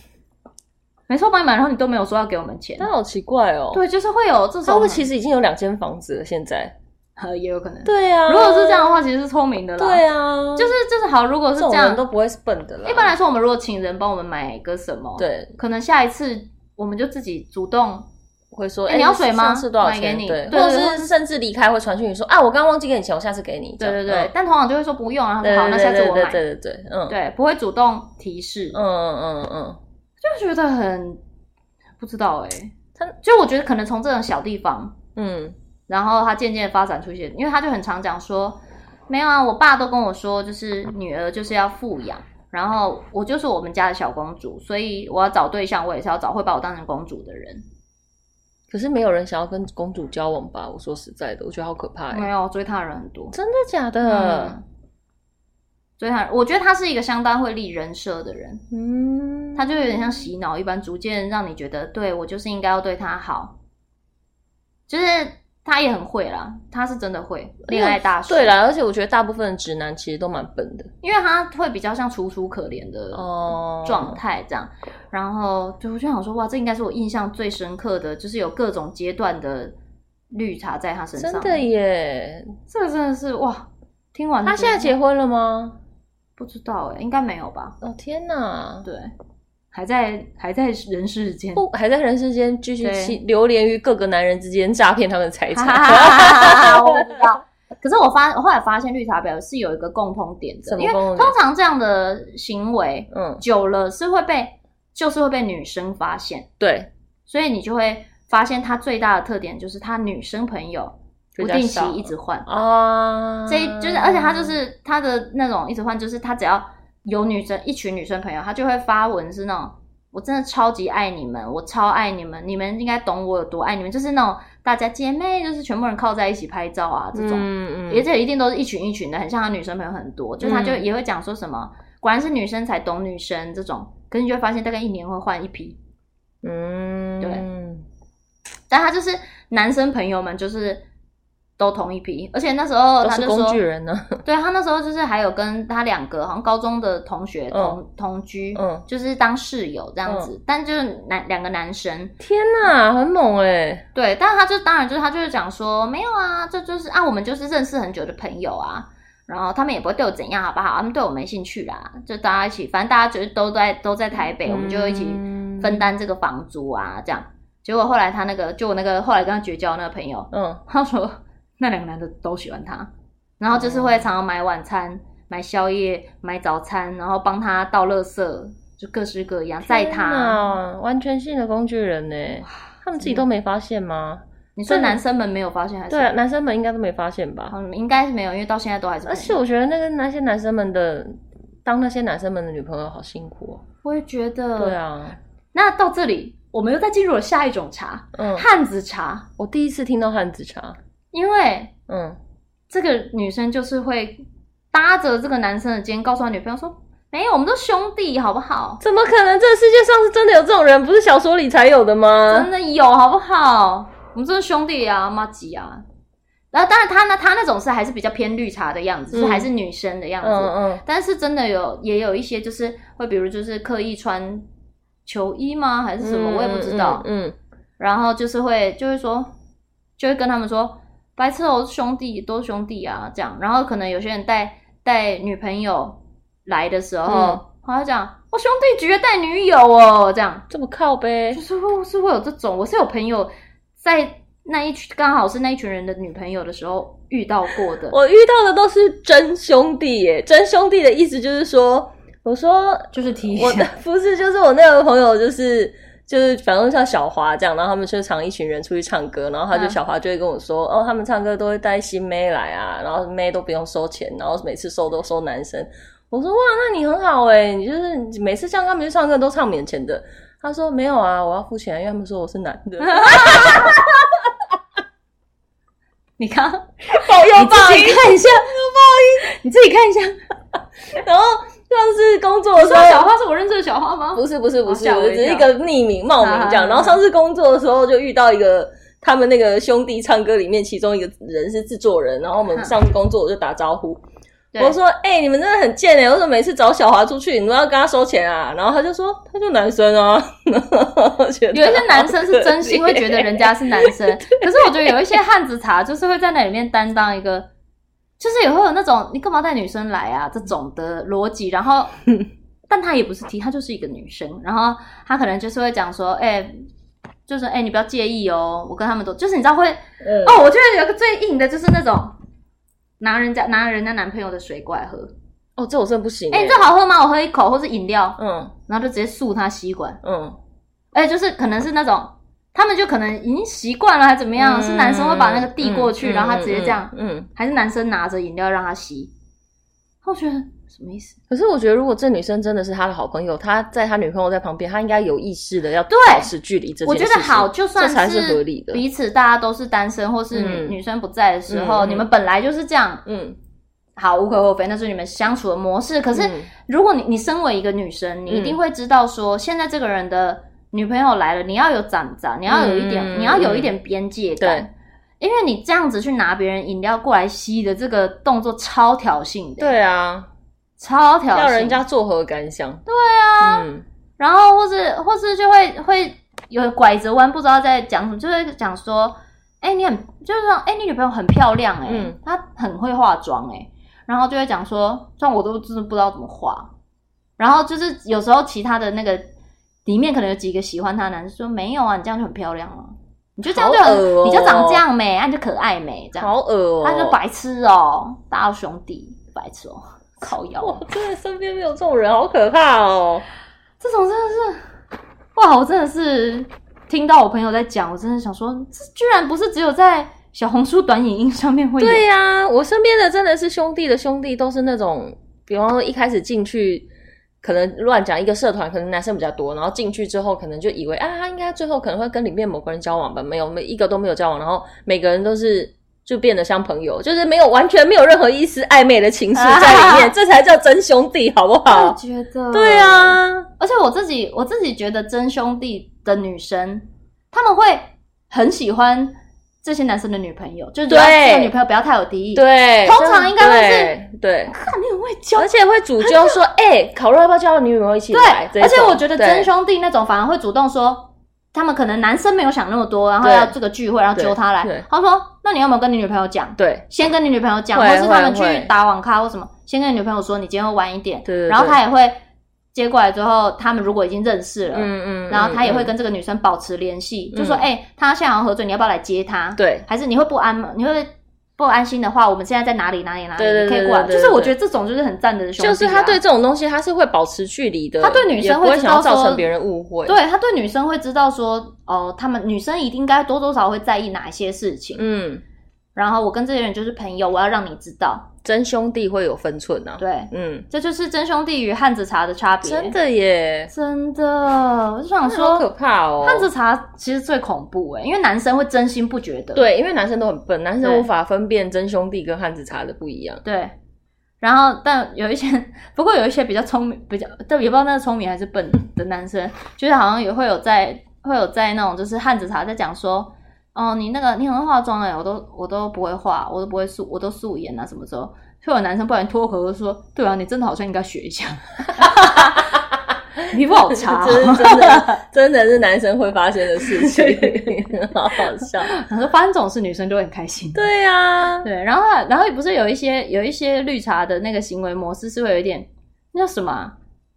没错，帮你买，然后你都没有说要给我们钱，那好奇怪哦。对，就是会有这种。他们其实已经有两间房子了，现在也有可能。对啊，如果是这样的话，其实是聪明的啦。对啊，就是就是好。如果是这样，都不会是笨的啦。一般来说，我们如果请人帮我们买个什么，对，可能下一次我们就自己主动会说：“哎，你要水吗？是多少钱？”给你，对，或者是甚至离开会传讯你说：“啊，我刚刚忘记给你钱，我下次给你。”对对对，但通常就会说不用，然后好，那下次我买。对对对，嗯，对，不会主动提示。嗯嗯嗯嗯，就觉得很不知道哎，他就我觉得可能从这种小地方，嗯，然后他渐渐发展出一些，因为他就很常讲说，没有啊，我爸都跟我说，就是女儿就是要富养，然后我就是我们家的小公主，所以我要找对象，我也是要找会把我当成公主的人。可是没有人想要跟公主交往吧？我说实在的，我觉得好可怕。没有追她的人很多，真的假的？嗯、追她，我觉得他是一个相当会立人设的人。嗯，他就有点像洗脑一般，逐渐让你觉得，对，我就是应该要对她好，就是。他也很会啦，他是真的会恋爱大师。对啦，而且我觉得大部分的直男其实都蛮笨的，因为他会比较像楚楚可怜的状态这样。哦、然后，对，我就想说，哇，这应该是我印象最深刻的，就是有各种阶段的绿茶在他身上。真的耶，这个真的是哇！听完，他现在结婚了吗？不知道哎，应该没有吧？哦天哪，对。还在还在人世间，不还在人世间继续去流连于各个男人之间诈骗他们的财产。[laughs] 我不知道，[laughs] 可是我发我后来发现绿茶婊是有一个共通点的，因为通常这样的行为，嗯，久了是会被就是会被女生发现，对，所以你就会发现他最大的特点就是他女生朋友不定期一直换啊，这就是而且他就是他的那种一直换，就是他只要。有女生，一群女生朋友，她就会发文是那种，我真的超级爱你们，我超爱你们，你们应该懂我有多爱你们，就是那种大家姐妹，就是全部人靠在一起拍照啊，这种，嗯嗯，而且一定都是一群一群的，很像她女生朋友很多，就她就也会讲说什么，果然是女生才懂女生这种，可是你就会发现大概一年会换一批，嗯，对，但她就是男生朋友们就是都同一批，而且那时候他就说，都是工具人呢。[laughs] 对，他那时候就是还有跟他两个好像高中的同学同、嗯、同居，嗯，就是当室友这样子，嗯、但就是男两个男生。天哪，很猛哎！对，但是他就当然就是他就是讲说没有啊，这就是啊，我们就是认识很久的朋友啊，然后他们也不会对我怎样，好不好？他们对我没兴趣啦，就大家一起，反正大家就是都在都在台北，嗯、我们就一起分担这个房租啊，这样。结果后来他那个就我那个后来跟他绝交那个朋友，嗯，他说。那两个男的都喜欢他，然后就是会常常买晚餐、嗯、买宵夜、买早餐，然后帮他倒垃圾，就各式各样载他，完全性的工具人呢。他们自己都没发现吗？你说男生们没有发现还是？对，男生们应该都没发现吧？嗯，应该是没有，因为到现在都还是。而且我觉得那个那些男生们的当那些男生们的女朋友好辛苦哦。我也觉得。对啊。那到这里，我们又再进入了下一种茶，嗯，汉子茶。我第一次听到汉子茶。因为，嗯，这个女生就是会搭着这个男生的肩，告诉他女朋友说：“没有，我们都兄弟，好不好？”怎么可能？这个世界上是真的有这种人？不是小说里才有的吗？真的有，好不好？我们真是兄弟啊，妈吉啊。然后，当然，他呢，他那种是还是比较偏绿茶的样子，嗯、是还是女生的样子。嗯嗯。但是真的有，也有一些就是会，比如就是刻意穿球衣吗？还是什么？嗯、我也不知道。嗯。然后就是会，就会说，就会跟他们说。白痴哦，兄弟都是兄弟啊，这样。然后可能有些人带带女朋友来的时候，嗯、好像讲我兄弟绝带女友哦，这样这么靠呗，就是会是会有这种。我是有朋友在那一群刚好是那一群人的女朋友的时候遇到过的。我遇到的都是真兄弟耶，真兄弟的意思就是说，我说就是提我的不是，就是我那个朋友就是。就是反正像小华这样，然后他们就常一群人出去唱歌，然后他就小华就会跟我说，嗯、哦，他们唱歌都会带新妹来啊，然后妹都不用收钱，然后每次收都收男生。我说哇，那你很好诶，你就是每次像他们去唱歌都唱免钱的。他说没有啊，我要付钱，因为他们说我是男的。[laughs] 你看，报又报，你看一下，报应，你自己看一下，[laughs] 然后。上次工作的时候，小花是我认识的小花吗？不是不是不是，我只是一个匿名冒名这样。然后上次工作的时候就遇到一个他们那个兄弟唱歌里面其中一个人是制作人，然后我们上次工作我就打招呼，我说：“哎，你们真的很贱哎！我说每次找小华出去，你们要跟他收钱啊？”然后他就说：“他就男生啊。[laughs] ”有一些男生是真心会觉得人家是男生，[laughs] 可是我觉得有一些汉子茶就是会在那里面担当一个。就是也会有那种你干嘛带女生来啊？这种的逻辑，然后，[laughs] 但他也不是 T，他就是一个女生，然后他可能就是会讲说，哎、欸，就是哎、欸，你不要介意哦，我跟他们都就是你知道会，嗯、哦，我觉得有个最硬的就是那种拿人家拿人家男朋友的水过来喝，哦，这我真的不行，哎、欸，这好喝吗？我喝一口，或是饮料，嗯，然后就直接漱他吸管，嗯，哎、欸，就是可能是那种。他们就可能已经习惯了，还怎么样？嗯、是男生会把那个递过去，嗯、然后他直接这样，还是男生拿着饮料让他吸？我觉得什么意思？可是我觉得，如果这女生真的是他的好朋友，他在他女朋友在旁边，他应该有意识的要保持距离。这件事，我觉得好，就算是合理的，彼此大家都是单身，或是女生不在的时候，嗯、你们本来就是这样，嗯，好，无可厚非，那是你们相处的模式。可是，如果你你身为一个女生，你一定会知道说，现在这个人的。女朋友来了，你要有长长，你要有一点，嗯、你要有一点边界感，对，因为你这样子去拿别人饮料过来吸的这个动作超挑衅的，对啊，超挑衅，要人家作何感想？对啊，嗯、然后或是或是就会会有拐着弯，不知道在讲什么，就会讲说，哎、欸，你很就是说，哎、欸，你女朋友很漂亮、欸，哎、嗯，她很会化妆、欸，哎，然后就会讲说，像我都真的不知道怎么化，然后就是有时候其他的那个。里面可能有几个喜欢他的男生说没有啊，你这样就很漂亮了，你就这样就很，喔、你就长这样美，啊，你就可爱美，这样。好恶哦、喔，他就白痴哦、喔，大兄弟白痴哦、喔，靠腰，我真的身边没有这种人，好可怕哦、喔，这种真的是，哇，我真的是听到我朋友在讲，我真的想说，这居然不是只有在小红书短影音上面会有，对呀、啊，我身边的真的是兄弟的兄弟，都是那种，比方说一开始进去。可能乱讲一个社团，可能男生比较多，然后进去之后，可能就以为啊，他应该最后可能会跟里面某个人交往吧？没有，每一个都没有交往，然后每个人都是就变得像朋友，就是没有完全没有任何一丝暧昧的情绪在里面，啊、[laughs] 这才叫真兄弟，好不好？我觉得对啊，而且我自己我自己觉得真兄弟的女生，他们会很喜欢这些男生的女朋友，就是对这个女朋友不要太有敌意。对，通常应该会是对。看你很会教，[laughs] 而且会主揪说：“ [laughs] 哎、欸，烤肉要不要叫女朋友一起来？”对，而且我觉得真兄弟那种反而会主动说，他们可能男生没有想那么多，然后要这个聚会，然后揪他来。他说：“那你有没有跟你女朋友讲？对，先跟你女朋友讲，或是他们去打网咖或什么，先跟你女朋友说你今天会晚一点。对，对，然后他也会。”接过来之后，他们如果已经认识了，嗯嗯，然后他也会跟这个女生保持联系，就说：“哎，他现在好像喝醉，你要不要来接他？对，还是你会不安吗？你会不安心的话，我们现在在哪里？哪里？哪里？你可以过来。就是我觉得这种就是很赞的兄弟，就是他对这种东西他是会保持距离的，他对女生会知道说，造成别人误会，对他对女生会知道说，哦，他们女生一定该多多少少会在意哪一些事情，嗯，然后我跟这些人就是朋友，我要让你知道。”真兄弟会有分寸呐、啊，对，嗯，这就是真兄弟与汉子茶的差别，真的耶，真的，我就想说，好可怕哦，汉子茶其实最恐怖诶，因为男生会真心不觉得，对，因为男生都很笨，男生无法分辨真兄弟跟汉子茶的不一样，对，然后但有一些，[laughs] 不过有一些比较聪明，比较但也不知道那是聪明还是笨的男生，就是好像也会有在会有在那种就是汉子茶在讲说。哦，你那个你很会化妆哎，我都我都不会化，我都不会素，我都素颜啊，什么时候？就有男生不然脱口就说，对啊，你真的好像应该学一下，[laughs] 皮肤好差，真的真的 [laughs] 真的是男生会发生的事情，好好笑。他说发生这种事，女生就会很开心。对呀、啊，对，然后然后也不是有一些有一些绿茶的那个行为模式是会有一点那叫什么、啊？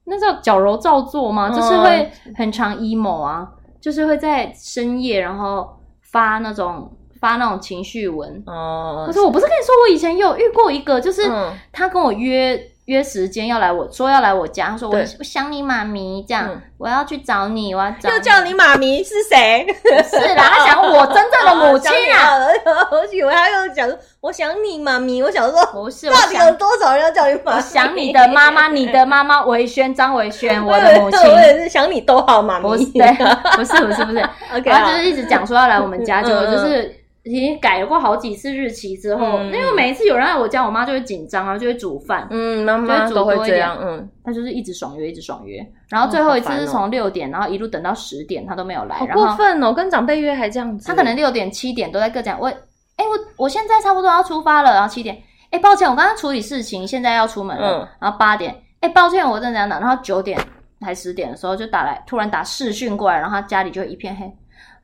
那叫矫揉造作吗？就是会很常 emo 啊，就是会在深夜然后。发那种发那种情绪文。哦，可是我不是跟你说，我以前有遇过一个，就是他跟我约、嗯、约时间要来我，我说要来我家，他说我我想你妈咪，这样、嗯、我要去找你，我要找。又叫你妈咪是谁？是啦，他想我真正的母亲啊！[laughs] 我以为他又讲我想你妈咪，我想说不是，到底有多少人要叫你妈咪？我想你的妈妈，[laughs] 你的妈妈维轩张维轩，我的母亲，[laughs] 我也是想你都好妈咪。不是，不是，不是，不是。OK，他就是一直讲说要来我们家，就就是。已经改过好几次日期之后，嗯、因为每一次有人来我家，我妈就会紧张，然后就会煮饭。嗯，妈妈都会这样。嗯，她就是一直爽约，一直爽约。然后最后一次是从六点，然后一路等到十点，她都没有来。好过分哦，跟长辈约还这样子。她可能六点、七点都在各讲。我，哎，我我现在差不多要出发了。然后七点，哎，抱歉，我刚刚处理事情，现在要出门了。嗯、然后八点，哎，抱歉，我正在讲。然后九点还十点的时候就打来，突然打视讯过来，然后他家里就一片黑。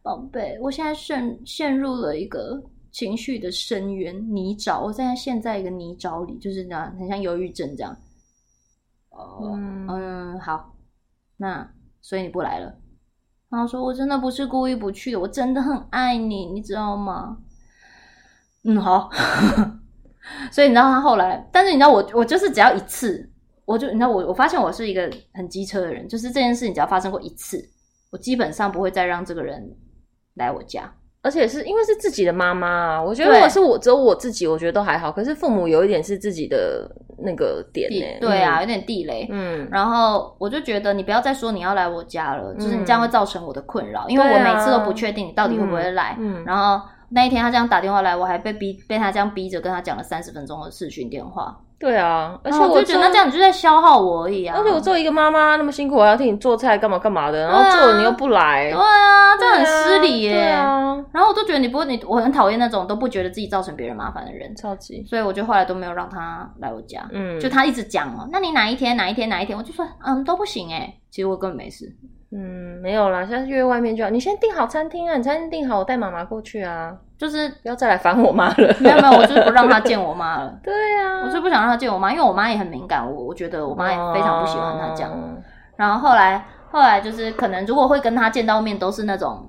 宝贝，我现在陷陷入了一个情绪的深渊泥沼，我现在陷在一个泥沼里，就是这样，很像忧郁症这样。哦，嗯，嗯，好，那所以你不来了。然后说，我真的不是故意不去的，我真的很爱你，你知道吗？嗯，好。[laughs] 所以你知道他后来，但是你知道我，我就是只要一次，我就你知道我，我发现我是一个很机车的人，就是这件事情只要发生过一次，我基本上不会再让这个人。来我家，而且是因为是自己的妈妈啊。我觉得如果是我只有我自己，我觉得都还好。可是父母有一点是自己的那个点呢，对啊，有点地雷。嗯，然后我就觉得你不要再说你要来我家了，就是你这样会造成我的困扰，因为我每次都不确定你到底会不会来。嗯，然后那一天他这样打电话来，我还被逼被他这样逼着跟他讲了三十分钟的视讯电话。对啊，而且我就觉得那这样你就在消耗我而已啊！而且我作为一个妈妈那么辛苦，我还要替你做菜干嘛干嘛的，然后做了你又不来，对啊，这样很失礼耶。对啊，然后我都觉得你不会，你我很讨厌那种都不觉得自己造成别人麻烦的人，超级。所以我就后来都没有让他来我家，嗯，就他一直讲哦，那你哪一天哪一天哪一天，我就说嗯都不行诶。其实我根本没事。嗯，没有啦，现在约外面就好。你先订好餐厅啊，你餐厅订好，我带妈妈过去啊。就是不要再来烦我妈了。没有没有，我就是不让她见我妈了。[laughs] 对呀、啊，我就不想让她见我妈，因为我妈也很敏感。我我觉得我妈也非常不喜欢她这样。然后后来后来就是可能如果会跟她见到面，都是那种。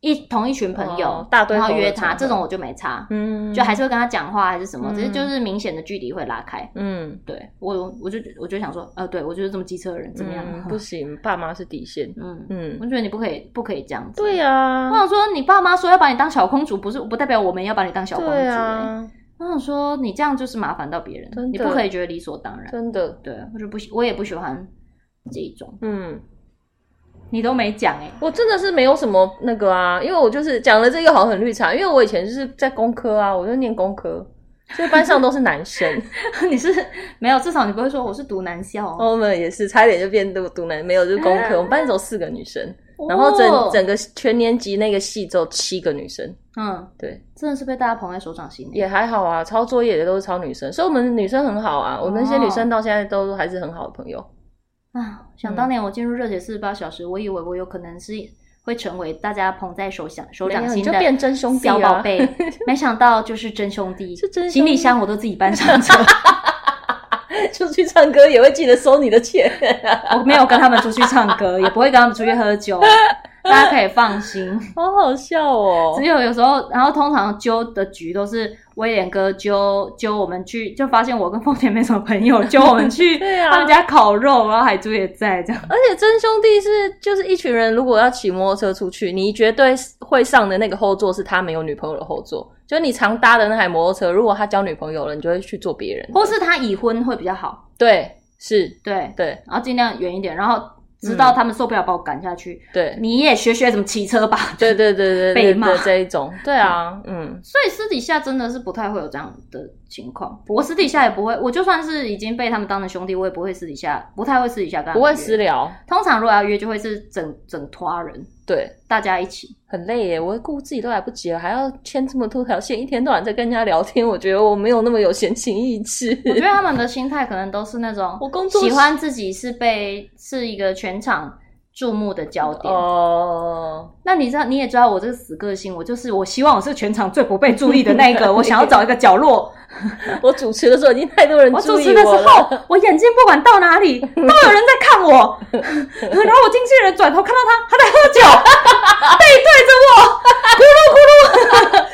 一同一群朋友，哦、大堆然后约他，这种我就没差，嗯，就还是会跟他讲话，还是什么，只是、嗯、就是明显的距离会拉开，嗯，对我，我就我就想说，呃，对我就是这么机车的人，怎么样？嗯、不行，爸妈是底线，嗯嗯，我觉得你不可以，不可以这样子，对呀、啊，我想说，你爸妈说要把你当小公主，不是不代表我们要把你当小公主、欸，啊，我想说，你这样就是麻烦到别人，你不可以觉得理所当然，真的，对，我就不喜，我也不喜欢这一种，嗯。你都没讲哎、欸，我真的是没有什么那个啊，因为我就是讲了这个好像很绿茶，因为我以前就是在工科啊，我就念工科，所以班上都是男生。[laughs] 你是没有，至少你不会说我是读男校。我们也是差一点就变读读男，没有就是工科。[laughs] 我们班只有四个女生，然后整整个全年级那个系只有七个女生。嗯，对，真的是被大家捧在手掌心。也还好啊，抄作业的都是抄女生，所以我们女生很好啊。我们那些女生到现在都还是很好的朋友。啊，想当年我进入热血四十八小时，我以为我有可能是会成为大家捧在手掌手掌心的，就变真兄弟小宝贝，[laughs] 没想到就是真兄弟，是真行李箱我都自己搬上 [laughs] 车。[laughs] 出去唱歌也会记得收你的钱，我没有跟他们出去唱歌，也不会跟他们出去喝酒，大家可以放心。[laughs] 好好笑哦！只有有时候，然后通常揪的局都是威廉哥揪揪我们去，就发现我跟凤田没什么朋友，[laughs] 揪我们去他们家烤肉，然后海珠也在这样。而且真兄弟是就是一群人，如果要骑摩托车出去，你绝对会上的那个后座是他没有女朋友的后座。就你常搭的那台摩托车，如果他交女朋友了，你就会去坐别人，或是他已婚会比较好。对，是，对对，然后尽量远一点，然后直到他们受不了把我赶下去。对，你也学学怎么骑车吧。对对对对，[laughs] 被骂这一种。对啊，嗯。所以私底下真的是不太会有这样的情况。我私底下也不会，我就算是已经被他们当成兄弟，我也不会私底下，不太会私底下跟他们。不会私聊。通常如果要约，就会是整整拖人。对，大家一起很累耶，我顾自己都来不及了，还要牵这么多条线，一天到晚在跟人家聊天，我觉得我没有那么有闲情逸致。我觉得他们的心态可能都是那种，[laughs] 我工作喜欢自己是被是一个全场注目的焦点哦。那你知道，你也知道我这个死个性，我就是我希望我是全场最不被注意的那一个，我想要找一个角落。[laughs] 我主持的时候已经太多人注意我了。我主持的时候，我眼睛不管到哪里都有人在看我，然后我经纪人转头看到他，他在喝酒，背对着我，咕噜咕噜。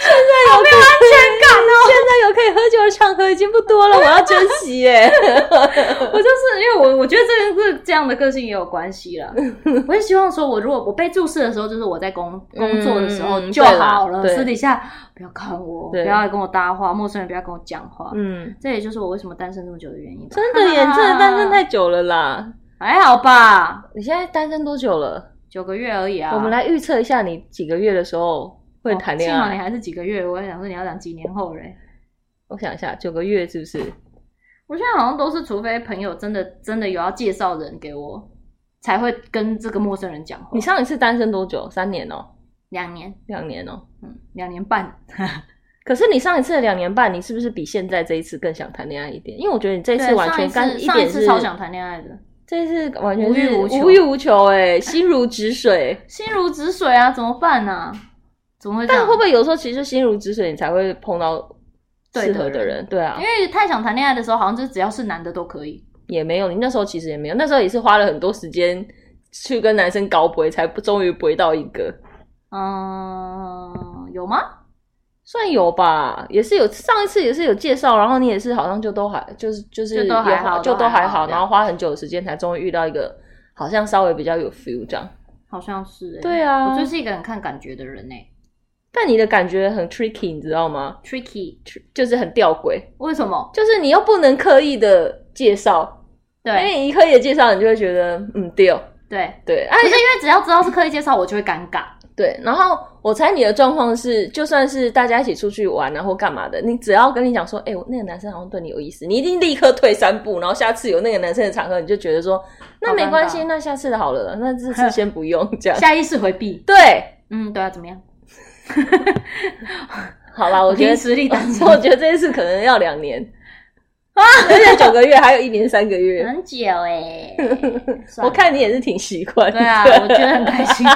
现在有没有安全感哦？[laughs] 现在有可以喝酒的场合已经不多了，我要珍惜耶。[laughs] 我就是因为我我觉得这个是这样的个性也有关系了。[laughs] 我也希望说，我如果我被注视的时候，就是我在工工作的时候就好了，私底下不要看我，不要跟我搭话，陌生人不要跟我讲话。嗯，这也就是我为什么单身这么久的原因。真的耶，真的单身太久了啦。还好吧？你现在单身多久了？九个月而已啊。我们来预测一下，你几个月的时候会谈恋爱？幸好你还是几个月，我还想说你要讲几年后嘞。我想一下，九个月是不是？我现在好像都是，除非朋友真的真的有要介绍人给我，才会跟这个陌生人讲话。你上一次单身多久？三年哦？两年？两年哦？嗯，两年半。[laughs] 可是你上一次的两年半，你是不是比现在这一次更想谈恋爱一点？因为我觉得你这次完全干一点是上一次超想谈恋爱的，这一次完全是无欲无求，无欲无求哎，心如止水，[laughs] 心如止水啊，怎么办呢、啊？怎么会？但会不会有时候其实心如止水，你才会碰到适合的人？对啊，因为太想谈恋爱的时候，好像就只要是男的都可以。也没有，你那时候其实也没有，那时候也是花了很多时间去跟男生搞不才终于不到一个。嗯，有吗？算有吧，也是有。上一次也是有介绍，然后你也是好像就都还就是就是就都还好，就都还好，然后花很久的时间才终于遇到一个好像稍微比较有 feel 这样。好像是欸，对啊，我就是一个很看感觉的人欸。但你的感觉很 tricky，你知道吗？tricky 就是很吊诡。为什么？就是你又不能刻意的介绍，对，因为你一刻意的介绍，你就会觉得嗯，对对对。可是因为只要知道是刻意介绍，我就会尴尬。对，然后我猜你的状况是，就算是大家一起出去玩啊或干嘛的，你只要跟你讲说，哎、欸，我那个男生好像对你有意思，你一定立刻退三步，然后下次有那个男生的场合，你就觉得说，那没关系，那下次的好了，那这次先不用这样，[laughs] 下意识回避。对，嗯，对啊，怎么样？[laughs] 好吧，我觉得实力单身，我觉得这一次可能要两年啊，[laughs] 而且九个月，还有一年三个月，很久哎、欸。[laughs] 我看你也是挺习惯，对啊，我觉得很开心。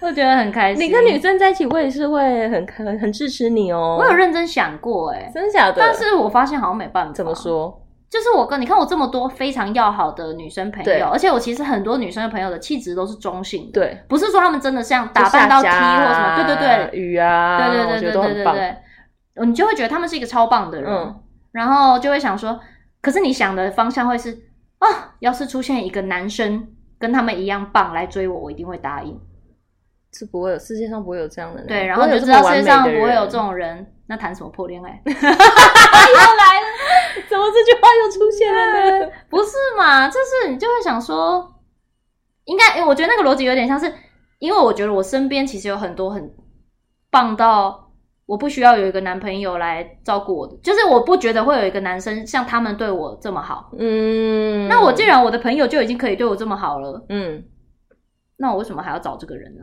我觉得很开心。你跟女生在一起，我也是会很很很支持你哦。我有认真想过，哎，真的假的？但是我发现好像没办法。怎么说？就是我跟你看，我这么多非常要好的女生朋友，而且我其实很多女生的朋友的气质都是中性，对，不是说她们真的像打扮到 T 或什么，对对对，雨啊，对对对对对对对，你就会觉得他们是一个超棒的人，然后就会想说，可是你想的方向会是啊，要是出现一个男生跟他们一样棒来追我，我一定会答应。是不会有，世界上不会有这样的人。对，然后就知道世界上不会有这种人，那谈什么破恋爱？[laughs] [laughs] 又来了，怎么这句话又出现了呢？不是嘛？就是你就会想说，应该，我觉得那个逻辑有点像是，因为我觉得我身边其实有很多很棒到我不需要有一个男朋友来照顾我的，就是我不觉得会有一个男生像他们对我这么好。嗯，那我既然我的朋友就已经可以对我这么好了，嗯。那我为什么还要找这个人呢？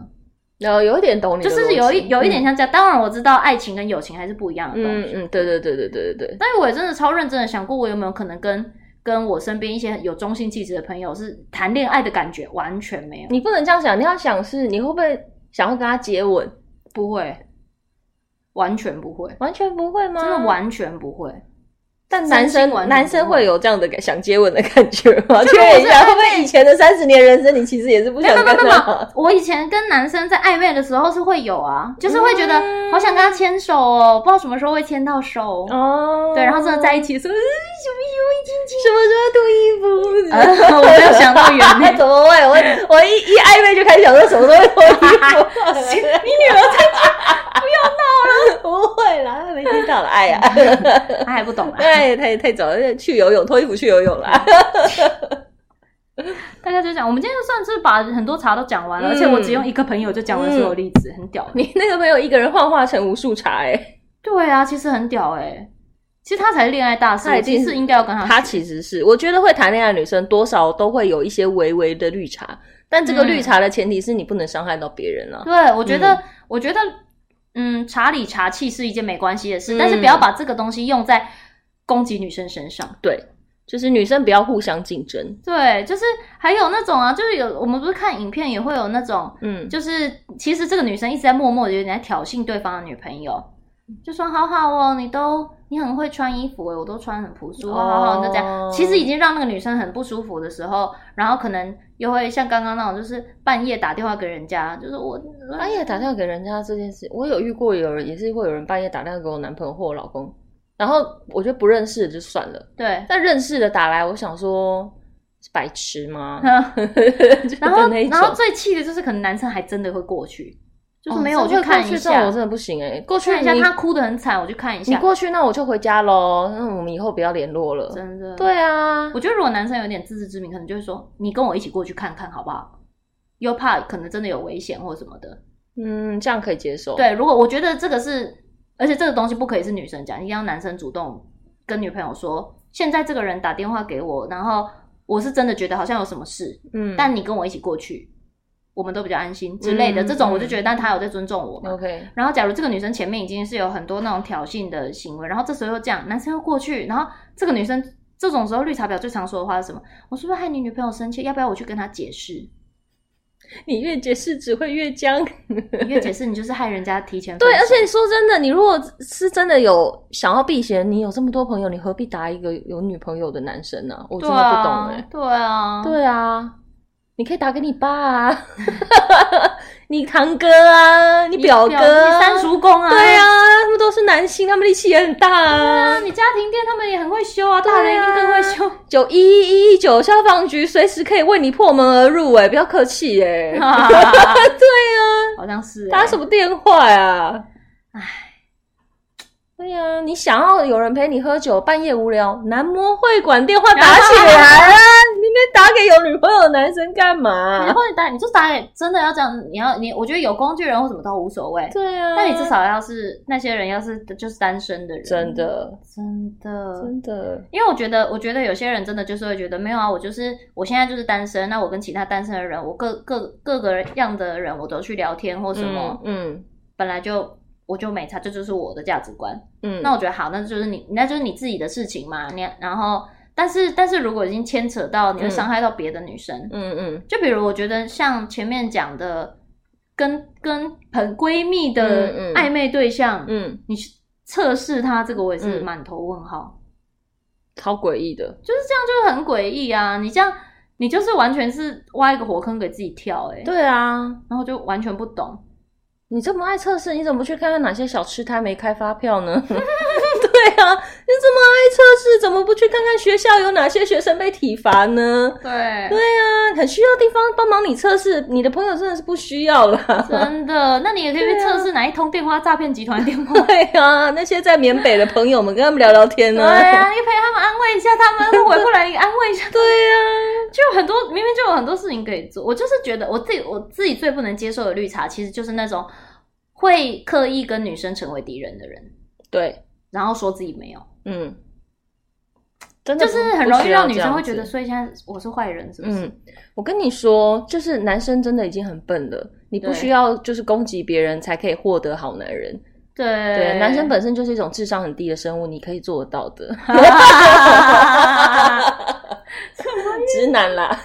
然后有一点懂你，就是有一有一点像这样。当然我知道爱情跟友情还是不一样的东西。嗯嗯，对对对对对对对。但是我也真的超认真的想过，我有没有可能跟跟我身边一些有中性气质的朋友是谈恋爱的感觉，完全没有。你不能这样想，你要想是你会不会想要跟他接吻？不会，完全不会，完全不会吗？真的完全不会。但男生男生会有这样的想接吻的感觉吗？[laughs] 确认一下，会不会以前的三十年人生，你其实也是不想跟他？我以前跟男生在暧昧的时候是会有啊，就是会觉得好想跟他牵手哦，不知道什么时候会牵到手哦。对，然后真的在一起的时候，什么时候会亲亲？什么时候脱衣服？[laughs] 我没有想到原来 [laughs] 怎么会？我我一一暧昧就开始想说什么时候会脱衣服？你女儿在家，不要闹了，不会啦，没听到了，哎呀，他还不懂啊。太太太早了，去游泳，脱衣服去游泳了。[laughs] 大家就讲，我们今天就算是把很多茶都讲完了，嗯、而且我只用一个朋友就讲完所有例子，嗯、很屌。[laughs] 你那个朋友一个人幻化成无数茶，哎，对啊，其实很屌哎。其实他才是恋爱大师，他其实应该要跟他。他其实是，我觉得会谈恋爱的女生多少都会有一些微微的绿茶，但这个绿茶的前提是你不能伤害到别人了。对，我觉得，嗯、我觉得，嗯，茶里茶气是一件没关系的事，嗯、但是不要把这个东西用在。攻击女生身上，对，就是女生不要互相竞争。对，就是还有那种啊，就是有我们不是看影片也会有那种，嗯，就是其实这个女生一直在默默的有点在挑衅对方的女朋友，就说好好哦，你都你很会穿衣服诶，我都穿很朴素，好好好，就这样其实已经让那个女生很不舒服的时候，然后可能又会像刚刚那种，就是半夜打电话给人家，就是我半夜打电话给人家这件事，我有遇过有人也是会有人半夜打电话给我男朋友或我老公。然后我觉得不认识的就算了，对。但认识的打来，我想说是白痴吗？[laughs] 然后，然后最气的就是可能男生还真的会过去，就是没有我去看一下，我真的不行哎。过去看一下他哭的很惨，我去看一下。你过去，那我就回家喽。那我们以后不要联络了。真的。对啊，我觉得如果男生有点自知之明，可能就是说你跟我一起过去看看好不好？又怕可能真的有危险或什么的。嗯，这样可以接受。对，如果我觉得这个是。而且这个东西不可以是女生讲，一定要男生主动跟女朋友说，现在这个人打电话给我，然后我是真的觉得好像有什么事，嗯，但你跟我一起过去，我们都比较安心之类的。嗯、这种我就觉得，但他有在尊重我嘛。OK、嗯。然后假如这个女生前面已经是有很多那种挑衅的行为，然后这时候又这样，男生又过去，然后这个女生这种时候绿茶婊最常说的话是什么？我是不是害你女朋友生气？要不要我去跟她解释？你越解释只会越僵，你越解释你就是害人家提前。[laughs] 对，而且你说真的，你如果是真的有想要避嫌，你有这么多朋友，你何必打一个有女朋友的男生呢？啊？我真的不懂哎，欸。对啊，对啊。你可以打给你爸啊，[laughs] 你堂哥啊，你表哥、啊，你三叔公啊，对啊，他们都是男性，他们力气也很大啊。对啊你家庭店，他们也很会修啊，大人一定更会修。九一一一九消防局随时可以为你破门而入，哎，不要客气，哎，[laughs] [laughs] 对啊，好像是打什么电话呀？哎。对呀、啊，你想要有人陪你喝酒，半夜无聊，男模会馆电话打起来啊！你没打给有女朋友的男生干嘛？然后你打，你就打给真的要这样，你要你，我觉得有工具人或什么都无所谓。对啊，但你至少要是那些人，要是就是单身的人，真的，真的，真的，因为我觉得，我觉得有些人真的就是会觉得没有啊，我就是我现在就是单身，那我跟其他单身的人，我各各各个样的人，我都去聊天或什么，嗯，嗯本来就。我就没差，这就是我的价值观。嗯，那我觉得好，那就是你，那就是你自己的事情嘛。你然后，但是，但是如果已经牵扯到你会伤害到别的女生，嗯嗯，就比如我觉得像前面讲的，跟跟很闺蜜的暧昧对象，嗯，嗯你去测试他这个，我也是满头问号，超诡异的，就是这样，就是很诡异啊！你这样，你就是完全是挖一个火坑给自己跳，欸，诶对啊，然后就完全不懂。你这么爱测试，你怎么不去看看哪些小吃摊没开发票呢？[laughs] 对啊，这么爱测试，怎么不去看看学校有哪些学生被体罚呢？对，对啊，很需要地方帮忙你测试，你的朋友真的是不需要了。真的，[laughs] 那你也可以去测试哪一通电话诈骗集团电话。[laughs] 对啊，那些在缅北的朋友们，跟他们聊聊天呢。对啊，你陪他们安慰一下他们，他回过来安慰一下。对啊，[laughs] 就有很多明明就有很多事情可以做。我就是觉得我自己我自己最不能接受的绿茶，其实就是那种。会刻意跟女生成为敌人的人，对，然后说自己没有，嗯，真的就是很容易让女生会觉得，所以现在我是坏人，是不是？嗯，我跟你说，就是男生真的已经很笨了，你不需要就是攻击别人才可以获得好男人。对对，男生本身就是一种智商很低的生物，你可以做得到的。[laughs] 直男啦，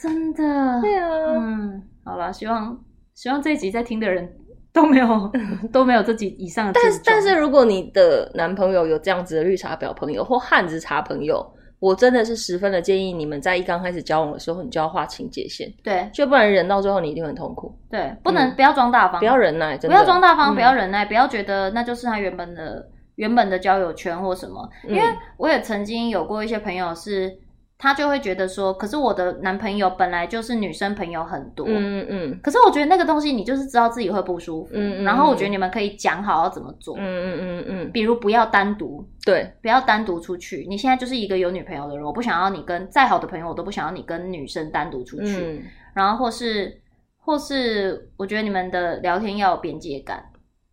真的。对啊，嗯，好了，希望希望这一集在听的人 [laughs] 都没有 [laughs] 都没有这几以上的。但是但是，如果你的男朋友有这样子的绿茶婊朋友或汉子茶朋友，我真的是十分的建议你们在一刚开始交往的时候，你就要划清界限。对，就不然忍到最后你一定很痛苦。对，不能、嗯、不要装大方，不要忍耐，真的不要装大方，不要忍耐，嗯、不要觉得那就是他原本的原本的交友圈或什么。因为我也曾经有过一些朋友是。他就会觉得说，可是我的男朋友本来就是女生朋友很多，嗯嗯，可是我觉得那个东西你就是知道自己会不舒服，嗯嗯，然后我觉得你们可以讲好要怎么做，嗯嗯嗯嗯，比如不要单独，对，不要单独出去。你现在就是一个有女朋友的人，我不想要你跟再好的朋友，我都不想要你跟女生单独出去，嗯，然后或是或是我觉得你们的聊天要有边界感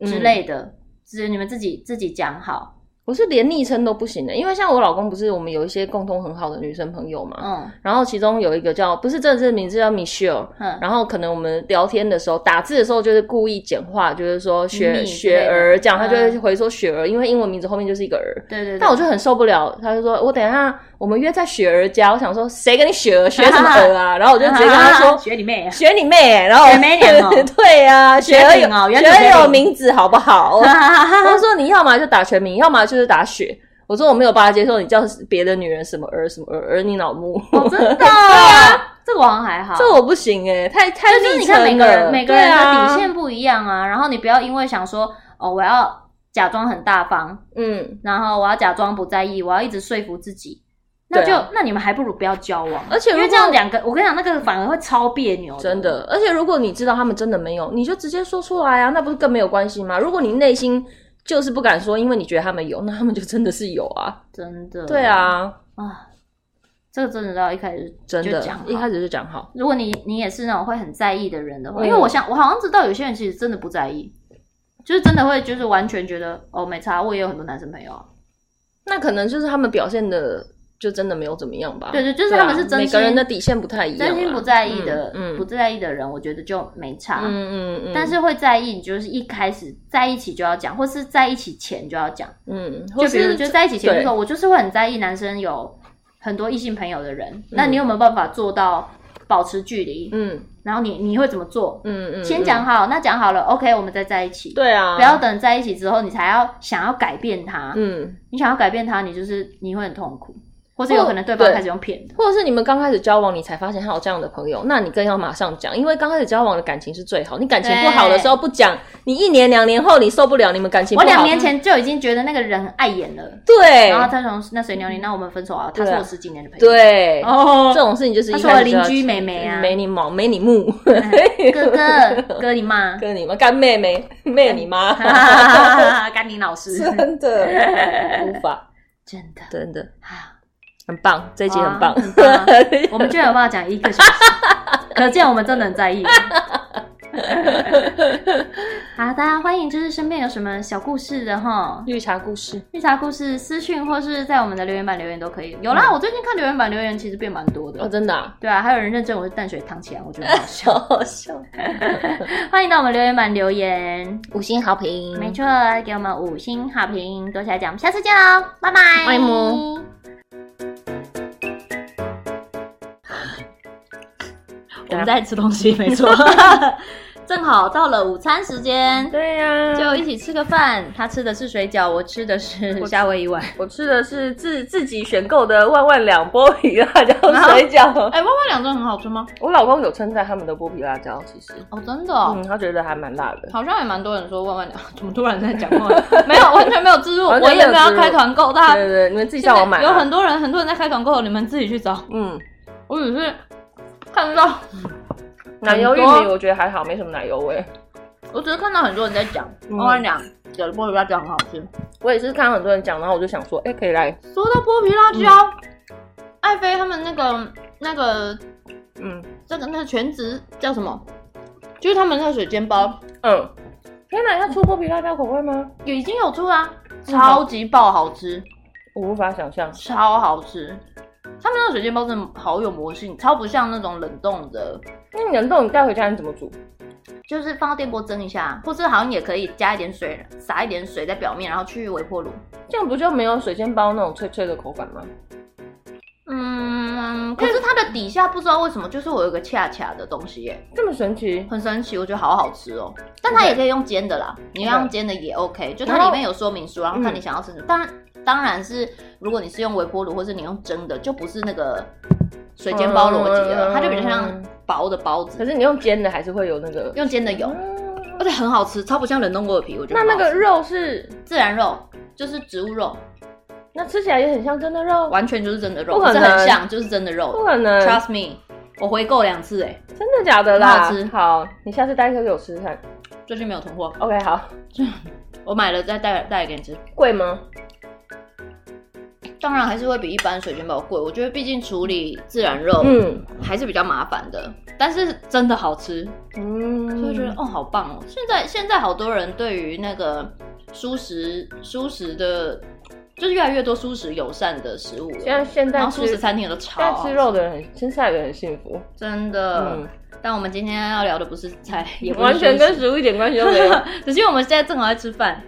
之类的，只是你们自己自己讲好。我是连昵称都不行的，因为像我老公不是我们有一些共同很好的女生朋友嘛，嗯，然后其中有一个叫不是正式名字叫 Michelle，嗯，然后可能我们聊天的时候打字的时候就是故意简化，就是说雪雪儿这样，他就会回说雪儿，因为英文名字后面就是一个儿，对对，但我就很受不了，他就说我等一下我们约在雪儿家，我想说谁跟你雪儿学什么儿啊？[laughs] 然后我就直接跟他说学你妹，学你妹，然后学妹 [laughs] 对啊，雪儿有雪儿有名字好不好？[laughs] 我说你要么就打全名，要么就是打雪。我说我没有办法接受你叫别的女人什么儿什么儿儿你脑目，哦，真的？对啊，这个好像还好，这个我不行诶，太太就是你看每个人每个人的底线不一样啊，然后你不要因为想说哦我要假装很大方，嗯，然后我要假装不在意，我要一直说服自己，那就那你们还不如不要交往，而且因为这样两个，我跟你讲那个反而会超别扭，真的。而且如果你知道他们真的没有，你就直接说出来啊，那不是更没有关系吗？如果你内心。就是不敢说，因为你觉得他们有，那他们就真的是有啊，真的。对啊，啊，这个真的要一开始就真的讲，一开始就讲好。如果你你也是那种会很在意的人的话，嗯、因为我想我好像知道有些人其实真的不在意，就是真的会就是完全觉得哦没差，我也有很多男生朋友啊，那可能就是他们表现的。就真的没有怎么样吧？对对，就是他们是真心，每个人的底线不太一样，真心不在意的，嗯，不在意的人，我觉得就没差，嗯嗯嗯。但是会在意，你就是一开始在一起就要讲，或是在一起前就要讲，嗯。就比如就在一起前就说，我就是会很在意男生有很多异性朋友的人，那你有没有办法做到保持距离？嗯，然后你你会怎么做？嗯嗯，先讲好，那讲好了，OK，我们再在一起。对啊，不要等在一起之后你才要想要改变他，嗯，你想要改变他，你就是你会很痛苦。或是有可能对方开始用骗的，或者是你们刚开始交往，你才发现他有这样的朋友，那你更要马上讲，因为刚开始交往的感情是最好。你感情不好的时候不讲，你一年两年后你受不了，你们感情不好。我两年前就已经觉得那个人碍眼了，对。然后他从那谁鸟你，那我们分手啊？他是我十几年的朋友，对。哦，这种事情就是他说我邻居妹妹啊，没你毛，没你木，[laughs] 哥哥哥你妈，[laughs] 哥你妈，干妹妹，妹你妈，[laughs] 干你老师，真的无法，真的真的很棒，这一集很棒，很棒啊、[laughs] 我们居然有办法讲一个小时，可见我们真的很在意。[laughs] 好，大家欢迎，就是身边有什么小故事的哈，绿茶故事，绿茶故事私讯或是在我们的留言板留言都可以。有啦，嗯、我最近看留言板留言其实变蛮多的。哦，真的、啊，对啊，还有人认证我是淡水汤起来，我觉得好笑，[laughs] 好笑。欢迎到我们留言。板留言，五星好评，没错，给我们五星好评，多谢来讲，我们下次见喽，拜拜，欢迎。我们在吃东西，没错，[laughs] 正好到了午餐时间。对呀，就一起吃个饭。他吃的是水饺，我吃的是夏威夷碗。我吃的是自自己选购的万万两剥皮辣椒 [laughs] 水饺。哎，万万两真的很好吃吗？我老公有称赞他们的剥皮辣椒，其实哦，真的，嗯，他觉得还蛮辣的。好像也蛮多人说万万两，怎么突然在讲话？[laughs] 没有，完全没有自助，我也没有要开团购，大家对对，你们自己上网买。有很多人，很多人在开团购，你们自己去找。嗯，我只是。看到 [laughs] 奶油玉米，我觉得还好，没什么奶油味。我只是看到很多人在讲，我跟你讲，有的剥皮辣椒很好吃。我也是看到很多人讲，然后我就想说，哎，可以来。说到剥皮辣椒，爱妃他们那个那个，嗯，这个那个全职叫什么？就是他们那个水煎包。嗯，天哪，要出剥皮辣椒口味吗？有已经有出啊，超级爆好吃。我无法想象，超好吃。他们那个水煎包真的好有魔性，超不像那种冷冻的。那你冷冻你带回家你怎么煮？就是放到电锅蒸一下，或是好像也可以加一点水，撒一点水在表面，然后去微波炉。这样不就没有水煎包那种脆脆的口感吗？嗯，可是它的底下不知道为什么就是我有个恰恰的东西耶，这么神奇，很神奇，我觉得好好吃哦。但它也可以用煎的啦，你要用煎的也 OK，就它里面有说明书，然后看你想要吃什么。当然，当然是如果你是用微波炉或是你用蒸的，就不是那个水煎包逻辑了，它就比较像薄的包子。可是你用煎的还是会有那个，用煎的有，而且很好吃，超不像冷冻过的皮。我觉得那那个肉是自然肉，就是植物肉。那吃起来也很像真的肉，完全就是真的肉，不可能，很像就是真的肉，不可能。Trust me，我回购两次哎，真的假的啦？好吃，好，你下次带一颗给我吃吃看。最近没有囤货，OK，好，[laughs] 我买了再带带来给你吃。贵吗？当然还是会比一般水煎包贵，我觉得毕竟处理自然肉，嗯，还是比较麻烦的，但是真的好吃，嗯，所以觉得哦，好棒哦。现在现在好多人对于那个蔬食蔬食的。就是越来越多素食友善的食物，现在现在素食餐厅都超好。现在吃肉的人很吃菜的人很幸福，真的。嗯，但我们今天要聊的不是菜，也不是完全跟食物一点关系都没有，[laughs] 只是因为我们现在正好在吃饭。